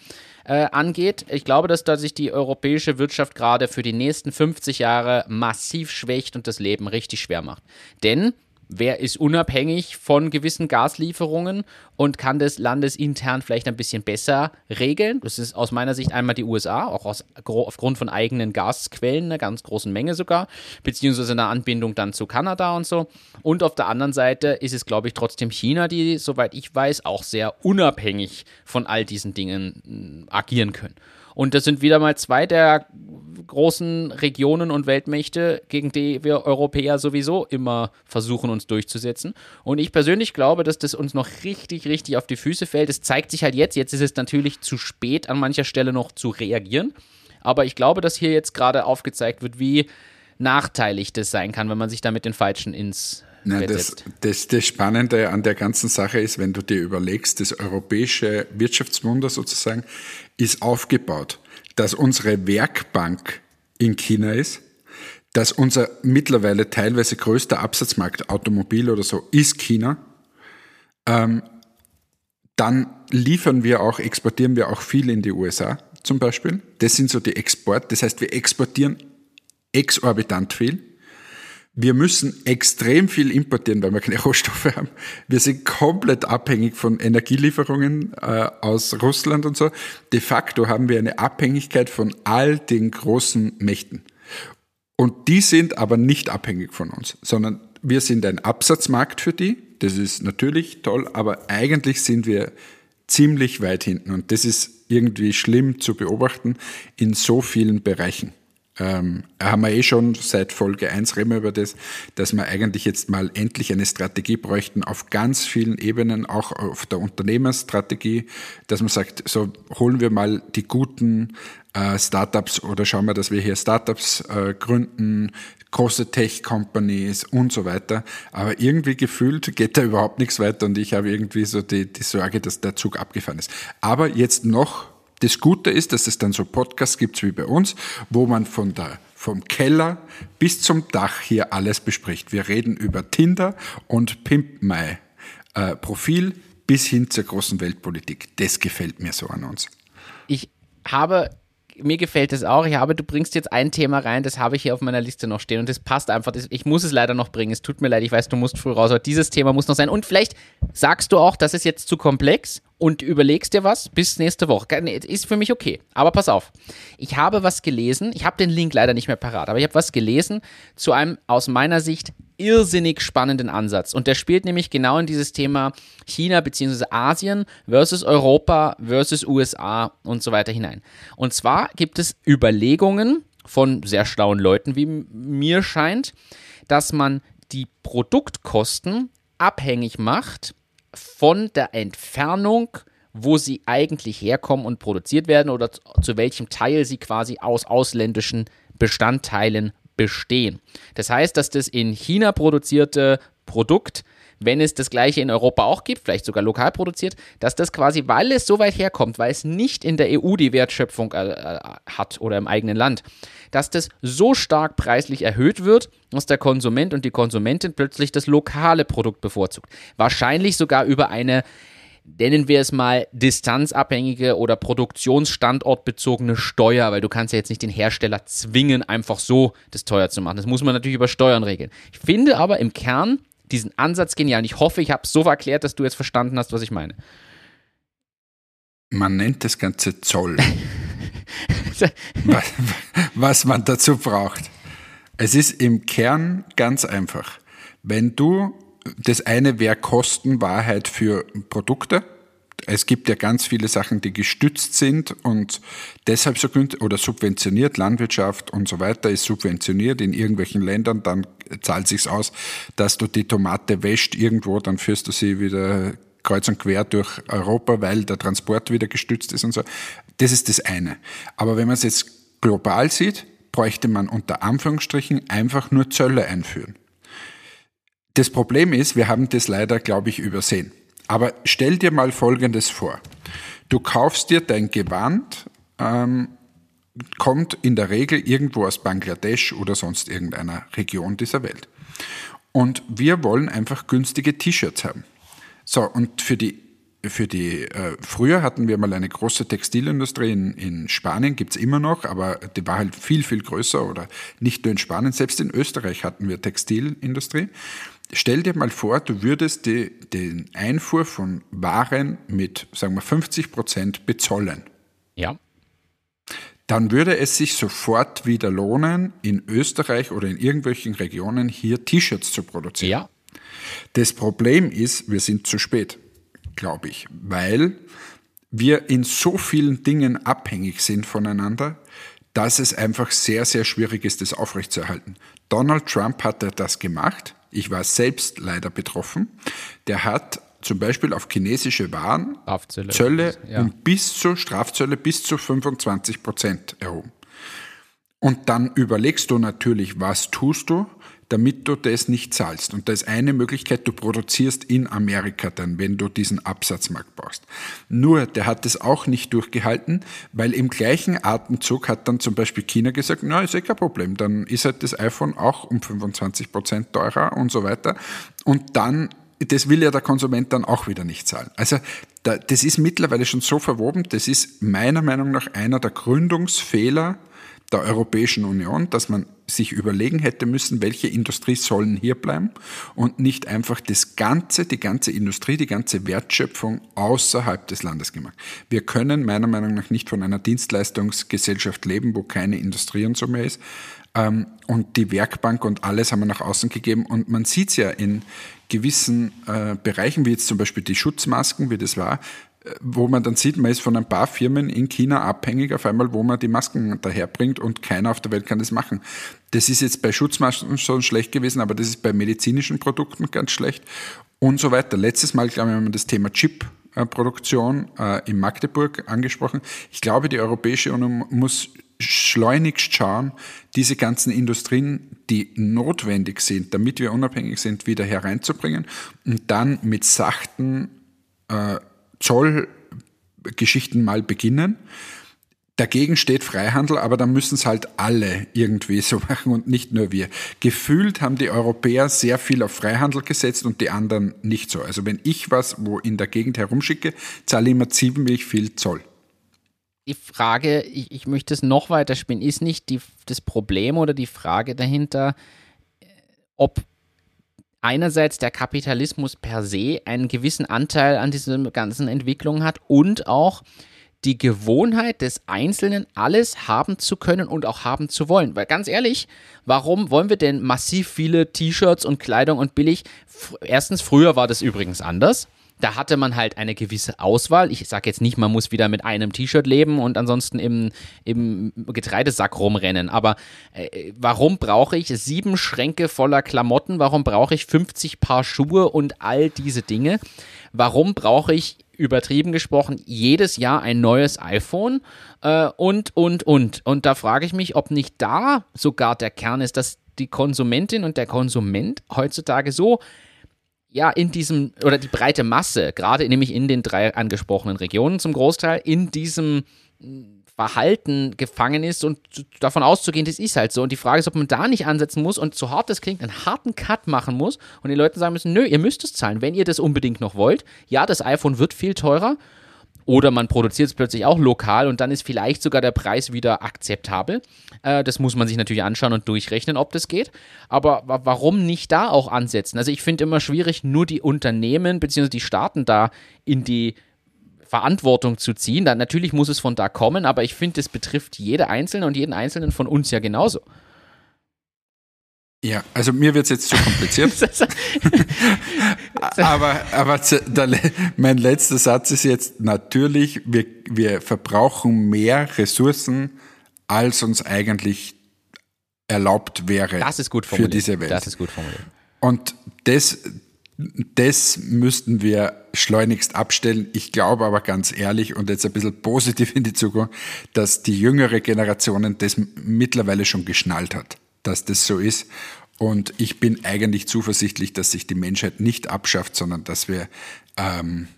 äh, angeht. Ich glaube, dass da sich die europäische Wirtschaft gerade für die nächsten 50 Jahre massiv schwächt und das Leben richtig schwer macht. Denn wer ist unabhängig von gewissen Gaslieferungen und kann das landesintern vielleicht ein bisschen besser regeln? Das ist aus meiner Sicht einmal die USA, auch aus, aufgrund von eigenen Gasquellen, einer ganz großen Menge sogar, beziehungsweise einer Anbindung dann zu Kanada und so. Und auf der anderen Seite ist es, glaube ich, trotzdem China, die, soweit ich weiß, auch sehr unabhängig von all diesen Dingen mh, agieren können. Und das sind wieder mal zwei der großen Regionen und Weltmächte, gegen die wir Europäer sowieso immer versuchen, uns durchzusetzen. Und ich persönlich glaube, dass das uns noch richtig, richtig auf die Füße fällt. Es zeigt sich halt jetzt. Jetzt ist es natürlich zu spät, an mancher Stelle noch zu reagieren. Aber ich glaube, dass hier jetzt gerade aufgezeigt wird, wie nachteilig das sein kann, wenn man sich da mit den Falschen ins Bett das, das, das Spannende an der ganzen Sache ist, wenn du dir überlegst, das europäische Wirtschaftswunder sozusagen ist aufgebaut, dass unsere Werkbank in China ist, dass unser mittlerweile teilweise größter Absatzmarkt, Automobil oder so, ist China. Ähm, dann liefern wir auch, exportieren wir auch viel in die USA zum Beispiel. Das sind so die Export. Das heißt, wir exportieren exorbitant viel. Wir müssen extrem viel importieren, weil wir keine Rohstoffe haben. Wir sind komplett abhängig von Energielieferungen äh, aus Russland und so. De facto haben wir eine Abhängigkeit von all den großen Mächten. Und die sind aber nicht abhängig von uns, sondern wir sind ein Absatzmarkt für die. Das ist natürlich toll, aber eigentlich sind wir ziemlich weit hinten. Und das ist irgendwie schlimm zu beobachten in so vielen Bereichen. Ähm, haben wir eh schon seit Folge 1 reden wir über das, dass wir eigentlich jetzt mal endlich eine Strategie bräuchten auf ganz vielen Ebenen, auch auf der Unternehmerstrategie, dass man sagt, so holen wir mal die guten äh, Startups oder schauen wir, dass wir hier Startups äh, gründen, große Tech-Companies und so weiter. Aber irgendwie gefühlt geht da überhaupt nichts weiter und ich habe irgendwie so die, die Sorge, dass der Zug abgefahren ist. Aber jetzt noch das Gute ist, dass es dann so Podcasts gibt wie bei uns, wo man von der, vom Keller bis zum Dach hier alles bespricht. Wir reden über Tinder und Pimp My äh, Profil bis hin zur großen Weltpolitik. Das gefällt mir so an uns. ich habe, mir gefällt es auch, ich habe, du bringst jetzt ein Thema rein, das habe ich hier auf meiner Liste noch stehen und das passt einfach, ich muss es leider noch bringen, es tut mir leid, ich weiß, du musst früh raus, aber dieses Thema muss noch sein und vielleicht sagst du auch, das ist jetzt zu komplex und überlegst dir was bis nächste Woche. Ist für mich okay. Aber pass auf. Ich habe was gelesen. Ich habe den Link leider nicht mehr parat, aber ich habe was gelesen zu einem aus meiner Sicht irrsinnig spannenden Ansatz. Und der spielt nämlich genau in dieses Thema China bzw. Asien versus Europa versus USA und so weiter hinein. Und zwar gibt es Überlegungen von sehr schlauen Leuten, wie mir scheint, dass man die Produktkosten abhängig macht von der Entfernung, wo sie eigentlich herkommen und produziert werden oder zu welchem Teil sie quasi aus ausländischen Bestandteilen bestehen. Das heißt, dass das in China produzierte Produkt wenn es das gleiche in Europa auch gibt, vielleicht sogar lokal produziert, dass das quasi, weil es so weit herkommt, weil es nicht in der EU die Wertschöpfung äh, äh, hat oder im eigenen Land, dass das so stark preislich erhöht wird, dass der Konsument und die Konsumentin plötzlich das lokale Produkt bevorzugt. Wahrscheinlich sogar über eine nennen wir es mal distanzabhängige oder produktionsstandortbezogene Steuer, weil du kannst ja jetzt nicht den Hersteller zwingen, einfach so das teuer zu machen. Das muss man natürlich über Steuern regeln. Ich finde aber im Kern diesen Ansatz genial und ich hoffe, ich habe es so erklärt, dass du jetzt verstanden hast, was ich meine. Man nennt das Ganze Zoll. was, was man dazu braucht. Es ist im Kern ganz einfach. Wenn du das eine wäre Kostenwahrheit für Produkte. Es gibt ja ganz viele Sachen, die gestützt sind und deshalb so oder subventioniert. Landwirtschaft und so weiter ist subventioniert in irgendwelchen Ländern. Dann zahlt sich's aus, dass du die Tomate wäscht irgendwo, dann führst du sie wieder kreuz und quer durch Europa, weil der Transport wieder gestützt ist und so. Das ist das eine. Aber wenn man es jetzt global sieht, bräuchte man unter Anführungsstrichen einfach nur Zölle einführen. Das Problem ist, wir haben das leider, glaube ich, übersehen. Aber stell dir mal Folgendes vor. Du kaufst dir dein Gewand, ähm, kommt in der Regel irgendwo aus Bangladesch oder sonst irgendeiner Region dieser Welt. Und wir wollen einfach günstige T-Shirts haben. So, und für die für die, äh, früher hatten wir mal eine große Textilindustrie in, in Spanien, gibt's immer noch, aber die war halt viel, viel größer oder nicht nur in Spanien, selbst in Österreich hatten wir Textilindustrie. Stell dir mal vor, du würdest die, den Einfuhr von Waren mit, sagen wir, 50 Prozent bezollen. Ja. Dann würde es sich sofort wieder lohnen, in Österreich oder in irgendwelchen Regionen hier T-Shirts zu produzieren. Ja. Das Problem ist, wir sind zu spät, glaube ich, weil wir in so vielen Dingen abhängig sind voneinander, dass es einfach sehr, sehr schwierig ist, das aufrechtzuerhalten. Donald Trump hat das gemacht ich war selbst leider betroffen, der hat zum Beispiel auf chinesische Waren Strafzölle, Zölle ja. um bis zu Strafzölle bis zu 25 Prozent erhoben. Und dann überlegst du natürlich, was tust du? Damit du das nicht zahlst. Und da ist eine Möglichkeit, du produzierst in Amerika dann, wenn du diesen Absatzmarkt brauchst. Nur, der hat das auch nicht durchgehalten, weil im gleichen Atemzug hat dann zum Beispiel China gesagt, na, ist eh kein Problem, dann ist halt das iPhone auch um 25 Prozent teurer und so weiter. Und dann das will ja der Konsument dann auch wieder nicht zahlen. Also das ist mittlerweile schon so verwoben, das ist meiner Meinung nach einer der Gründungsfehler der Europäischen Union, dass man sich überlegen hätte müssen, welche Industrie sollen hier bleiben und nicht einfach das ganze, die ganze Industrie, die ganze Wertschöpfung außerhalb des Landes gemacht. Wir können meiner Meinung nach nicht von einer Dienstleistungsgesellschaft leben, wo keine Industrie und so mehr ist. Ähm, und die Werkbank und alles haben wir nach außen gegeben. Und man sieht es ja in gewissen äh, Bereichen, wie jetzt zum Beispiel die Schutzmasken, wie das war, wo man dann sieht, man ist von ein paar Firmen in China abhängig auf einmal, wo man die Masken daherbringt und keiner auf der Welt kann das machen. Das ist jetzt bei Schutzmasken schon schlecht gewesen, aber das ist bei medizinischen Produkten ganz schlecht und so weiter. Letztes Mal, glaube ich, haben wir das Thema Chip-Produktion äh, in Magdeburg angesprochen. Ich glaube, die Europäische Union muss schleunigst schauen, diese ganzen Industrien, die notwendig sind, damit wir unabhängig sind, wieder hereinzubringen und dann mit sachten äh, Zollgeschichten mal beginnen. Dagegen steht Freihandel, aber da müssen es halt alle irgendwie so machen und nicht nur wir. Gefühlt haben die Europäer sehr viel auf Freihandel gesetzt und die anderen nicht so. Also wenn ich was wo in der Gegend herumschicke, zahle ich immer ziemlich viel Zoll. Die Frage, ich, ich möchte es noch weiter spielen, ist nicht die, das Problem oder die Frage dahinter, ob einerseits der Kapitalismus per se einen gewissen Anteil an dieser ganzen Entwicklung hat und auch die Gewohnheit des Einzelnen, alles haben zu können und auch haben zu wollen. Weil ganz ehrlich, warum wollen wir denn massiv viele T-Shirts und Kleidung und billig? Erstens, früher war das übrigens anders. Da hatte man halt eine gewisse Auswahl. Ich sage jetzt nicht, man muss wieder mit einem T-Shirt leben und ansonsten im, im Getreidesack rumrennen. Aber äh, warum brauche ich sieben Schränke voller Klamotten? Warum brauche ich 50 Paar Schuhe und all diese Dinge? Warum brauche ich übertrieben gesprochen, jedes Jahr ein neues iPhone äh, und, und, und. Und da frage ich mich, ob nicht da sogar der Kern ist, dass die Konsumentin und der Konsument heutzutage so ja, in diesem, oder die breite Masse, gerade nämlich in den drei angesprochenen Regionen zum Großteil, in diesem Verhalten gefangen ist und davon auszugehen, das ist halt so. Und die Frage ist, ob man da nicht ansetzen muss und so hart das klingt, einen harten Cut machen muss und den Leuten sagen müssen, nö, ihr müsst es zahlen, wenn ihr das unbedingt noch wollt. Ja, das iPhone wird viel teurer. Oder man produziert es plötzlich auch lokal und dann ist vielleicht sogar der Preis wieder akzeptabel. Äh, das muss man sich natürlich anschauen und durchrechnen, ob das geht. Aber warum nicht da auch ansetzen? Also ich finde immer schwierig, nur die Unternehmen bzw. die Staaten da in die Verantwortung zu ziehen. Dann natürlich muss es von da kommen, aber ich finde, es betrifft jede Einzelne und jeden Einzelnen von uns ja genauso. Ja, also mir wird es jetzt zu kompliziert. aber aber der, mein letzter Satz ist jetzt natürlich, wir, wir verbrauchen mehr Ressourcen, als uns eigentlich erlaubt wäre das ist gut formuliert. für diese Welt. Das ist gut formuliert. Und das, das müssten wir schleunigst abstellen. Ich glaube aber ganz ehrlich und jetzt ein bisschen positiv in die Zukunft, dass die jüngere Generation das mittlerweile schon geschnallt hat, dass das so ist. Und ich bin eigentlich zuversichtlich, dass sich die Menschheit nicht abschafft, sondern dass wir ähm,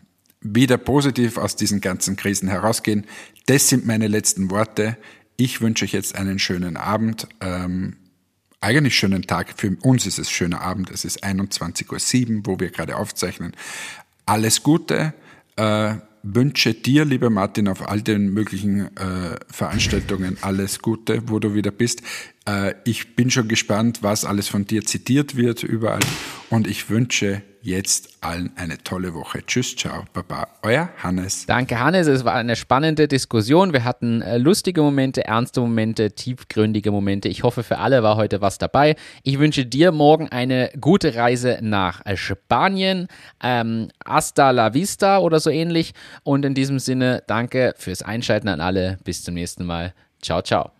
wieder positiv aus diesen ganzen Krisen herausgehen. Das sind meine letzten Worte. Ich wünsche euch jetzt einen schönen Abend. Ähm, eigentlich schönen Tag. Für uns ist es schöner Abend. Es ist 21.07 Uhr, wo wir gerade aufzeichnen. Alles Gute. Äh, wünsche dir, lieber Martin, auf all den möglichen äh, Veranstaltungen alles Gute, wo du wieder bist. Äh, ich bin schon gespannt, was alles von dir zitiert wird überall. Und ich wünsche jetzt allen eine tolle Woche. Tschüss, ciao, baba. Euer Hannes. Danke, Hannes. Es war eine spannende Diskussion. Wir hatten äh, lustige Momente, ernste Momente, tiefgründige Momente. Ich hoffe, für alle war heute was dabei. Ich wünsche dir morgen eine gute Reise nach Spanien. Ähm, hasta la vista oder so ähnlich. Und in diesem Sinne, danke fürs Einschalten an alle. Bis zum nächsten Mal. Ciao, ciao.